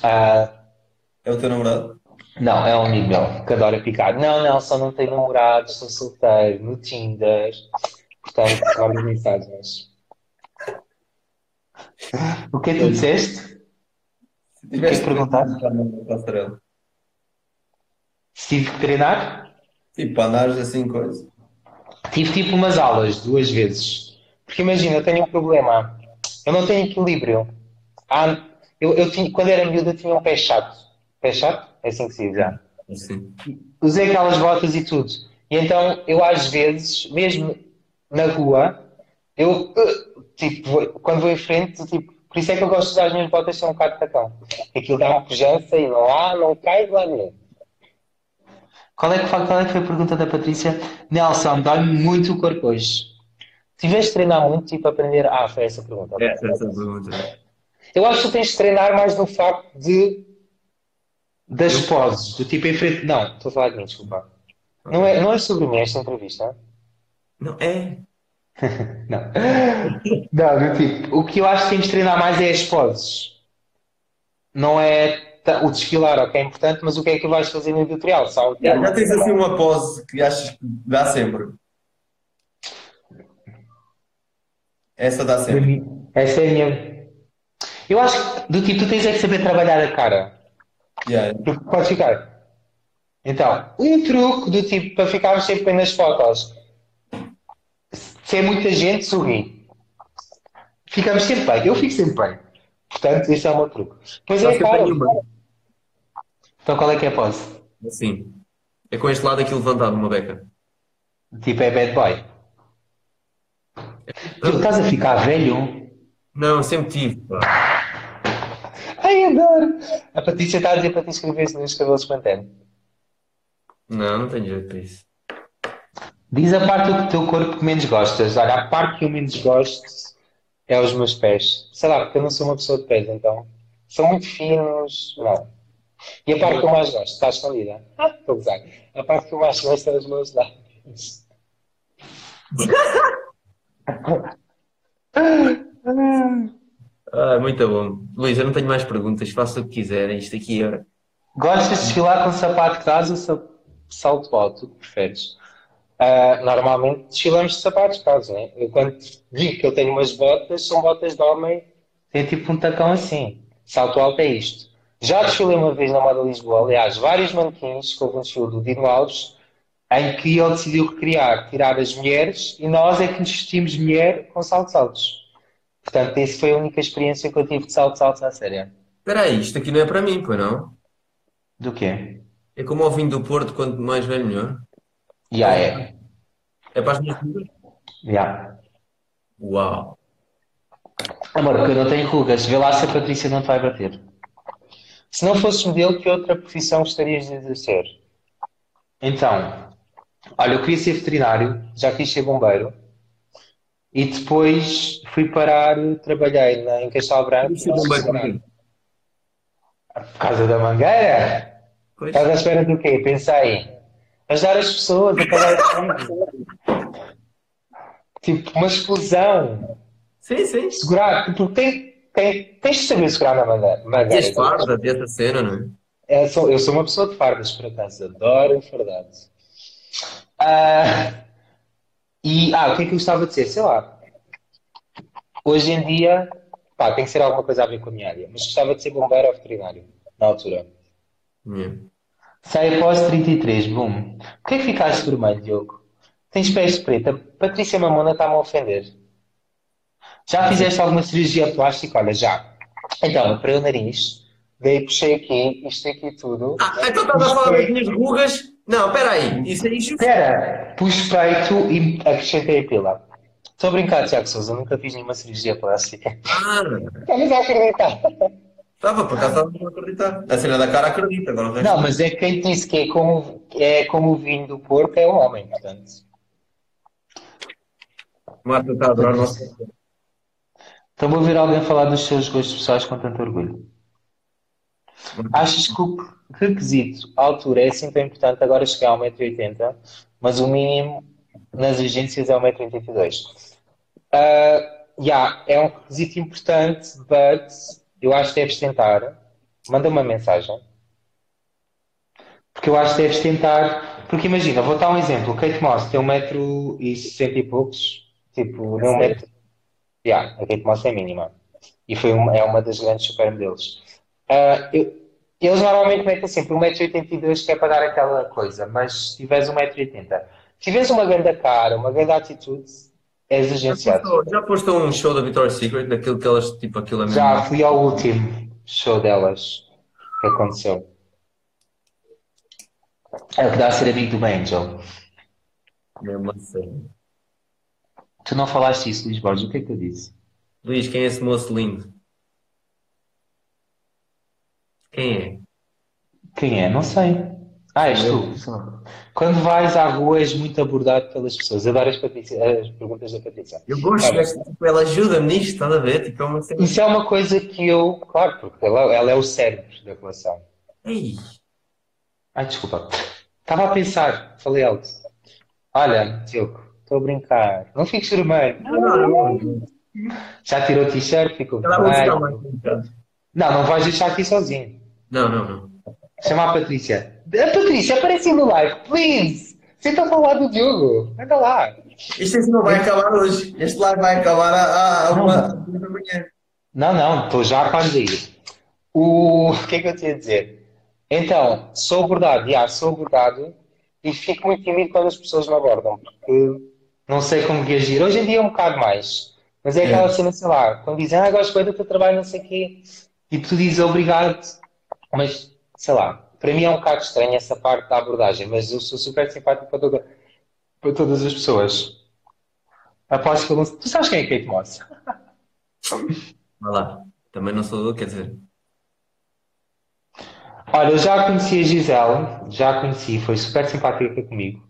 Ah, É o teu namorado? não, é um amigo meu que adora picar. Não, não, só não tenho namorado, sou solteiro, no Tinder. Portanto, manda mensagens. O que é que tu disseste? Tiveste perguntar? que na passarela? Se tive que treinar? Tipo, andares assim, coisa. Tive tipo umas aulas, duas vezes. Porque imagina, eu tenho um problema. Eu não tenho equilíbrio. Há- eu, eu tinha, quando era miúdo, eu tinha um pé chato. Pé chato? É assim que se diz já. Assim. usei aquelas botas e tudo. E então eu às vezes, mesmo na rua, eu uh, tipo, vou- quando vou em frente, tipo, por isso é que eu gosto de usar as minhas botas são um bocado de tacão. Aquilo dá uma pujança e não há, não cai de lado nenhum. Qual é, que, foi- qual é que foi a pergunta da Patrícia? Nelson, dá-me muito o corpo hoje. Tiveste de treinar muito, tipo, aprender. Ah, foi essa a pergunta. ok. Essa, essa pergunta. Eu acho que tu tens de treinar mais no facto de das poses, do tipo em frente. Não, estou a falar de mim, desculpa. Não é, não é sobre mim esta entrevista? Não, é. *laughs* Não. Não, do tipo, o que eu acho que temos de treinar mais é as poses. Não é o desfilar, ok, é importante, mas o que é que vais fazer no editorial? Só Já, já tens assim uma pose que achas que dá sempre. Essa dá sempre. Essa é a minha. Eu acho que do tipo, tu tens é que saber trabalhar a cara. Yeah. Porque pode ficar. Então, um truque do tipo para ficarmos sempre bem nas fotos. Se é muita gente, sorri. Ficamos sempre bem. Eu fico sempre bem. Portanto, esse é o meu truque. Pois é, cara. Então qual é que é a pose? Assim. É com este lado aqui levantado, uma beca. Tipo, é bad boy. Tu estás a ficar velho? Não, sempre tive, pá. Ai, adoro! A Patrícia está a dizer para te inscrever-se nos cabelos Pantene. Não, não tenho jeito para isso. Diz a parte do teu corpo que menos gostas. Olha, a parte que eu menos gosto é os meus pés. Sei lá, porque eu não sou uma pessoa de pés, então. São muito finos. Não. E a parte que eu mais gosto, está escondida. Ah, estou a gozar. A parte que eu mais gosto é os meus lábios. *laughs* Ah, muito bom. Luís, eu não tenho mais perguntas. Faça o que quiserem. Isto aqui é. Gostas de desfilar com sapato de casa ou sa- salto alto? O que preferes? Ah, normalmente desfilamos de sapatos de casa, né? Eu quando digo que eu tenho umas botas, são botas de homem, tem tipo um tacão assim. Salto alto é isto. Já desfilei uma vez na Moda Lisboa, aliás, vários manequins, que houve um desfile do Dino Alves, em que ele decidiu recriar, tirar as mulheres, e nós é que nos vestimos mulher com saltos altos. Portanto, essa foi a única experiência que eu tive de saltos altos à séria. Espera aí, isto aqui não é para mim, pois não? Do quê? É como ao vinho do Porto, quanto mais velho, melhor. Já é. É para as minhas rugas? Já. Uau! Amor, porque eu não tenho rugas. Vê lá se a Patrícia não te vai bater. Se não fosses modelo, que outra profissão gostarias de exercer? Então, olha, eu queria ser veterinário, já quis ser bombeiro. E depois fui parar, trabalhei na, em Castelo Branco. Isso é. Por causa da mangueira? Pois. Estás à espera do quê? Pensa aí. Ajudar as pessoas a pagar as Tipo, uma explosão. Sim, sim. Segurar, porque tem, tem, tens de saber segurar na mangueira. E as fardas dessa cena, não é? É, sou- eu sou uma pessoa de fardas, por acaso. Adoro fardados. Ah, e, ah, o que é que eu gostava de ser? Sei lá. Hoje em dia, pá, tem que ser alguma coisa a ver com a minha área. Mas gostava de ser bombeiro ou veterinário, na altura. Yeah. Sai após 33, boom. Por que é que ficaste vermelho, Diogo? Tens pés de preta. Patrícia Mamona está-me a ofender. Já fizeste alguma cirurgia plástica? Olha, já. Então, para o nariz, daí puxei aqui, isto aqui tudo. Ah, então estás a falar das minhas rugas? Não, espera aí. Isso é injusto. Espera, pus peito e acrescentei a pila. Estou a brincar, Tiago Sousa, nunca fiz nenhuma cirurgia plástica. Ah, Estamos a acreditar. estava, por acaso estava a acreditar. A cena da cara acredita, agora o resto. Não, mas é que quem disse que é como, é como o vinho do porco é o homem, portanto. Marta está a adorar o nosso. Estou a ouvir alguém falar dos seus gostos pessoais com tanto orgulho. Achas que o requisito, a altura, é tão importante? Agora cheguei a 1,80m, mas o mínimo nas agências é 1,82m. Uh, yeah, é um requisito importante, but eu acho que deves tentar. Manda uma mensagem. Porque eu acho que deves tentar. Porque imagina, vou dar um exemplo. O Kate Moss tem 1,60m e poucos. Tipo, não sério? mete. Yeah, a Kate Moss é mínima. E foi uma, é uma das grandes supermodelos. Ah, eu- eles normalmente metem sempre 1,82m que é para dar aquela coisa, mas se tiveres 1,80m, se tiveres uma grande cara, uma grande atitude, és agenciado. Já foste a um show da Victoria's Secret, daquilo que elas, tipo, aquilo é mesmo. Já fui ao último show delas que aconteceu. É o que dá a ser amigo do Angel. Mesmo a sério. Tu não falaste isso, Luís Borges, o que é que eu disse? Luís, quem é esse moço lindo? Quem é? Quem é? Não sei. Ah, és tu. Quando vais à rua és muito abordado pelas pessoas. Adoro as, Patrícia- as perguntas da Patrícia. Eu gosto, desta- tipo, ela ajuda-me nisto, estás a ver? Tipo, é uma. Isso é uma coisa que eu, claro, porque ela, ela é o cérebro da relação. Ei, Ai, desculpa. Estava a pensar, falei alto. Olha, Diogo, estou a brincar. Não fiques vermelho. não, não, não. Já tirou o t-shirt, ficou vermelho. Não, não vais deixar aqui sozinho. Não, não, não. Chama a Patrícia. A Patrícia, aparece no live, please. Senta ao lado do Diogo. Anda lá. Isto não vai acabar hoje. Este live vai acabar à, à uma da manhã. Não, não, estou já quase a ir. O... o que é que eu te ia dizer? Então, sou abordado, já, sou abordado e fico muito tímido quando as pessoas me abordam, porque não sei como reagir. Hoje em dia é um bocado mais, mas é aquela É. cena, sei lá, quando dizem, ah, gosto bem do teu trabalho, não sei o quê, e tu dizes obrigado, mas sei lá, para mim é um bocado estranho essa parte da abordagem, mas eu sou super simpático para, toda- para todas as pessoas. Aposto que eu não... Tu sabes quem é Kate Moss? Vai lá. Também não sou, quer dizer. Olha, eu já conheci a Gisele, já a conheci, foi super simpática comigo.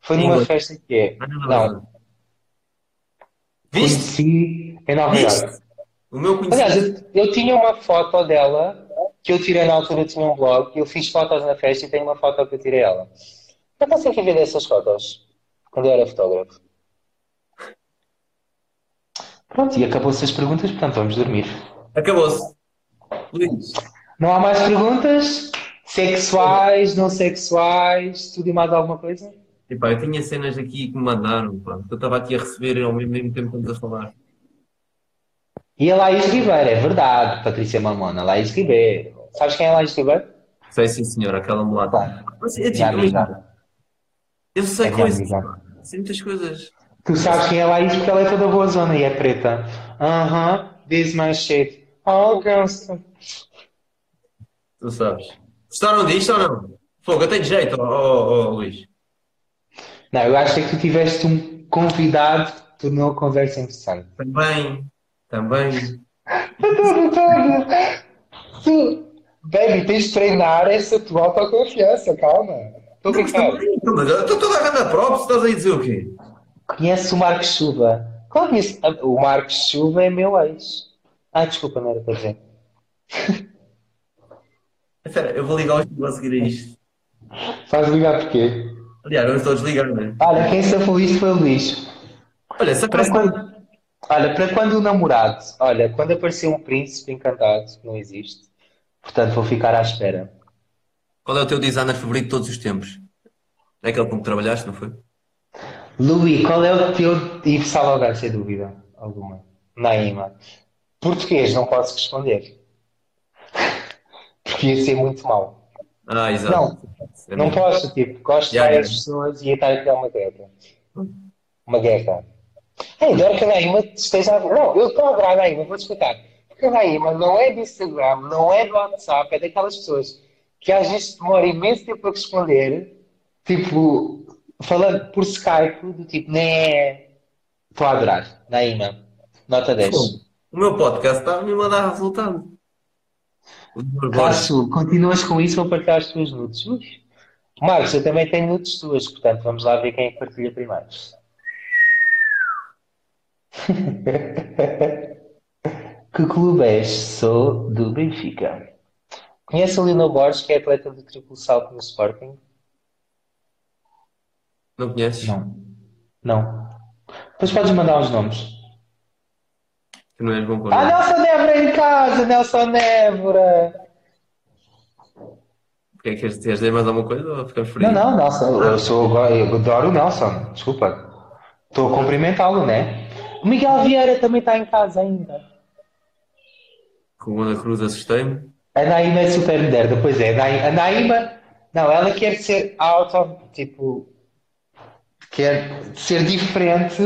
Foi numa Língua. festa que é. Ah, não, Não, não. Viste? conheci em Nova. Viste? O meu Aliás, conhecimento. eu, eu tinha uma foto dela que eu tirei na altura, tinha um blog, eu fiz fotos na festa e tenho uma foto que eu tirei ela. Eu consigo ver dessas fotos, quando eu era fotógrafo. Pronto, e acabou-se as perguntas, portanto vamos dormir. Acabou-se. Não há mais perguntas? Sexuais, não sexuais, tudo e mais alguma coisa? epá, eu tinha cenas aqui que me mandaram, pá, eu estava aqui a receber ao mesmo mesmo tempo que estamos a falar. E a Laís Ribeiro, é verdade, Patrícia Mamona, Laís Ribeiro. Sabes quem é a Laís Ribeiro? Sei sim, senhor, aquela mulata. Mas é minha tipo, eu sei É coisas, sei muitas coisas. Tu sabes quem é a Laís porque ela é toda boa zona e é preta. Aham, this my shit. Oh, gangsta. Tu sabes. Gostaram disto ou não? Fogo, eu tenho jeito, ó ó, ó, Luís. Não, eu acho é que tu tiveste um convidado que tornou a conversa interessante. Também, também. Tu, baby, tens de treinar essa tua autoconfiança, calma. Estou a Não, mas brincar. também, mas eu estou toda a ganda própria, estás aí a dizer o quê? Conheces o Marcos Chuva? Claro que conheço. O Marcos Chuva é meu ex. Ah, desculpa, não era para dizer. *laughs* Espera, eu vou ligar os a seguir a isto. Faz ligar porquê? Aliás, vamos todos ligar, não é? Olha, quem safou isto foi o Luís. Olha, se Para aparece... quando, olha, para quando o namorado, olha, quando aparecer um príncipe encantado, que não existe, portanto vou ficar à espera. Qual é o teu designer favorito de todos os tempos? É aquele com que trabalhaste, não foi? Luís, qual é o teu Yves Salvador, sem dúvida alguma? Naima. Português, não posso responder. Porque ia ser muito mau. Ah, exato. Não, É não mesmo. posso, tipo, gosto de várias já. pessoas e ia estar a criar uma guerra. Uma guerra. Ai, adoro que a Naima esteja a... Não, eu estou a adorar a Naima, vou-te explicar. Porque a Naima não é do Instagram, não é do WhatsApp, é daquelas pessoas que às vezes demora imenso tempo a responder, tipo, falando por Skype, do tipo, né? Estou a adorar. Naima, nota 10. Fogo. O meu podcast está a dar resultado. O Dr. Borges. Cássio, continuas com isso, vou partilhar as tuas nudes. Marcos, eu também tenho nudes tuas, portanto vamos lá ver quem é que partilha primeiro. *laughs* Que clube és? Sou do Benfica. Conhece a Lino Borges, que é atleta de triplo salto no Sporting? Não conheces? Não. Não. Depois podes mandar os nomes. Tu não és bom com Ah. Nelson Évora em casa, Nelson Évora! Quer, queres, queres dizer mais alguma coisa ou ficamos Não, frios? não, Nelson, eu sou, eu adoro o Nelson, desculpa. Estou a cumprimentá-lo, né? O Miguel Vieira também está em casa ainda. Com o Ana Cruz assustei-me. A Naima é super moderna, pois é. A Naima, não, ela quer ser out of, tipo, quer ser diferente,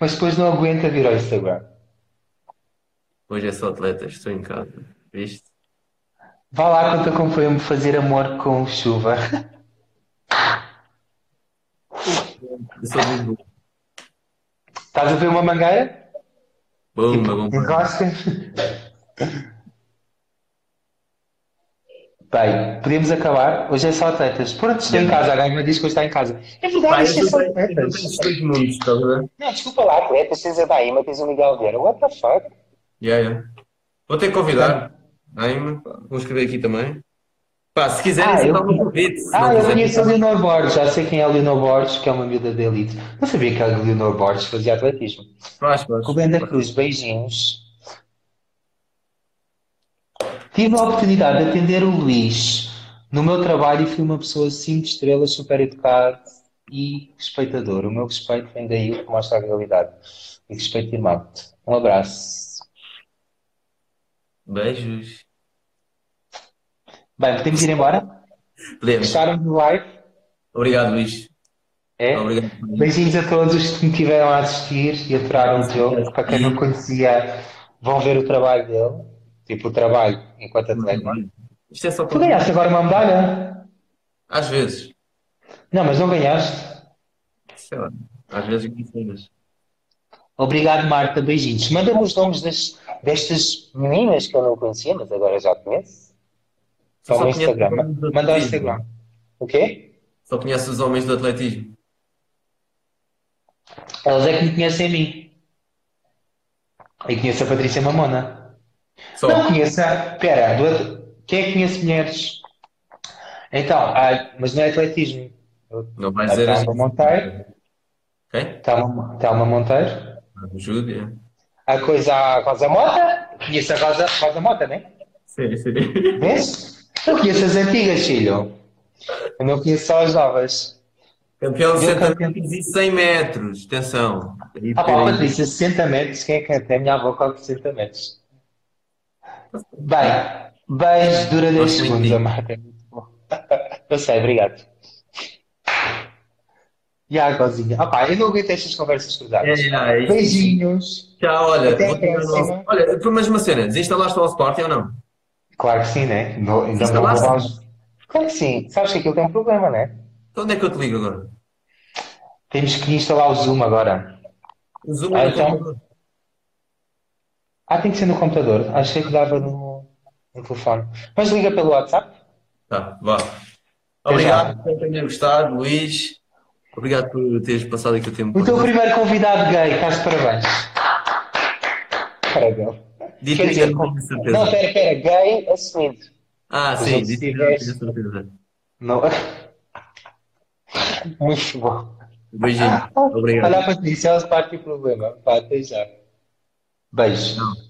mas depois não aguenta vir ao Instagram. Hoje é só atletas, estou em casa. Viste? Vá lá quando acompanha-me fazer amor com chuva. Eu sou muito bom. Estás a ver uma mangueira? Bomba, bomba. Enrosca. Bem, podemos acabar. Hoje é só atletas. Pronto, estou em casa. A Naima diz que hoje está em casa. É verdade, isto é só atletas. mundos? Não, desculpa lá, atletas. Tens a Naima, tens o Miguel Vieira. What the fuck? Yeah, yeah. Vou ter que convidar. Naima, pá, vou escrever aqui também. Pá, se quiserem, Ah, eu- um convite. Ah, eu conheço a Leonor Borges. Já sei quem é a Leonor Borges, que é uma miúda de elite. Não sabia que a Leonor Borges fazia atletismo. faz, faz. Rubén da Cruz, beijinhos. Tive a oportunidade de atender o Luís no meu trabalho e fui uma pessoa 5 estrelas, super educado e respeitador. O meu respeito vem daí o que mostra a realidade. E respeito irmão. Um abraço. Beijos. Bem, podemos ir embora? Podemos. Gostaram do live? Obrigado, Luís. É? Obrigado. Beijinhos a todos os que me tiveram a assistir e aturaram o jogo. Para quem não conhecia, vão ver o trabalho dele. Tipo, o trabalho enquanto atleta. Isto é só Tu para. ganhaste agora uma medalha? Às vezes. Não, mas não ganhaste. Sei lá. Às vezes conhecemos. Obrigado, Marta. Beijinhos. Manda-me os nomes das, destas meninas que eu não conhecia, mas agora já conheço. Só Só no Instagram. Manda atletismo. Instagram. O quê? Só conheço os homens do atletismo. Elas é que me conhecem a mim. E conheço a Patrícia Mamona. Só. Não conheço a... Pera, do quem é que conhece mulheres? Então, ah, mas não é atletismo. Não vai A dizer Telma Monteiro. Quem? Telma, Telma Monteiro. Júlia. A coisa a Rosa Mota. Conheço a Rosa, Rosa Mota, né? Sim, sim. Vês? Eu conheço as antigas, filho. Eu não conheço só as novas. Campeão de Deu 60 campeão. metros e 100 metros. Atenção. Aí, Ah, pá. Patrícia, 60 metros. Quem é que até a minha avó corre 60 metros? Bem, beijo, dura 10 Gosto muito segundos, a marca. é muito bom. Eu sei, obrigado. E a Gozinha. Ah, pá, eu não aguento estas conversas cruzadas. É, é, é. Beijinhos. Tchau, olha. Até a próxima. Olha, mas uma cena. Desinstalaste o Sporting ou não? Claro que sim, né? Não- Ainda não vou Instalaste? levar os... Claro que sim. Sabes que aquilo tem um problema, né? Então onde é que eu te ligo agora? Temos que instalar o Zoom agora. O Zoom Ah, é então. computador. Ah, tem que ser no computador. Achei que dava no, no telefone. Mas liga pelo WhatsApp. Tá, vá. Obrigado por terem gostado, Luís. Obrigado por teres passado aqui o tempo. O teu primeiro convidado gay, estás de parabéns. Parabéns. Quer dizer, eu não pera, pera, gay assumido. Ah, Os sim, dito isto, eu não. *laughs* Muito bom. Beijinho. Obrigado. Olha Patrícia, elas partem problema. Pá, até já. Beijo. Não.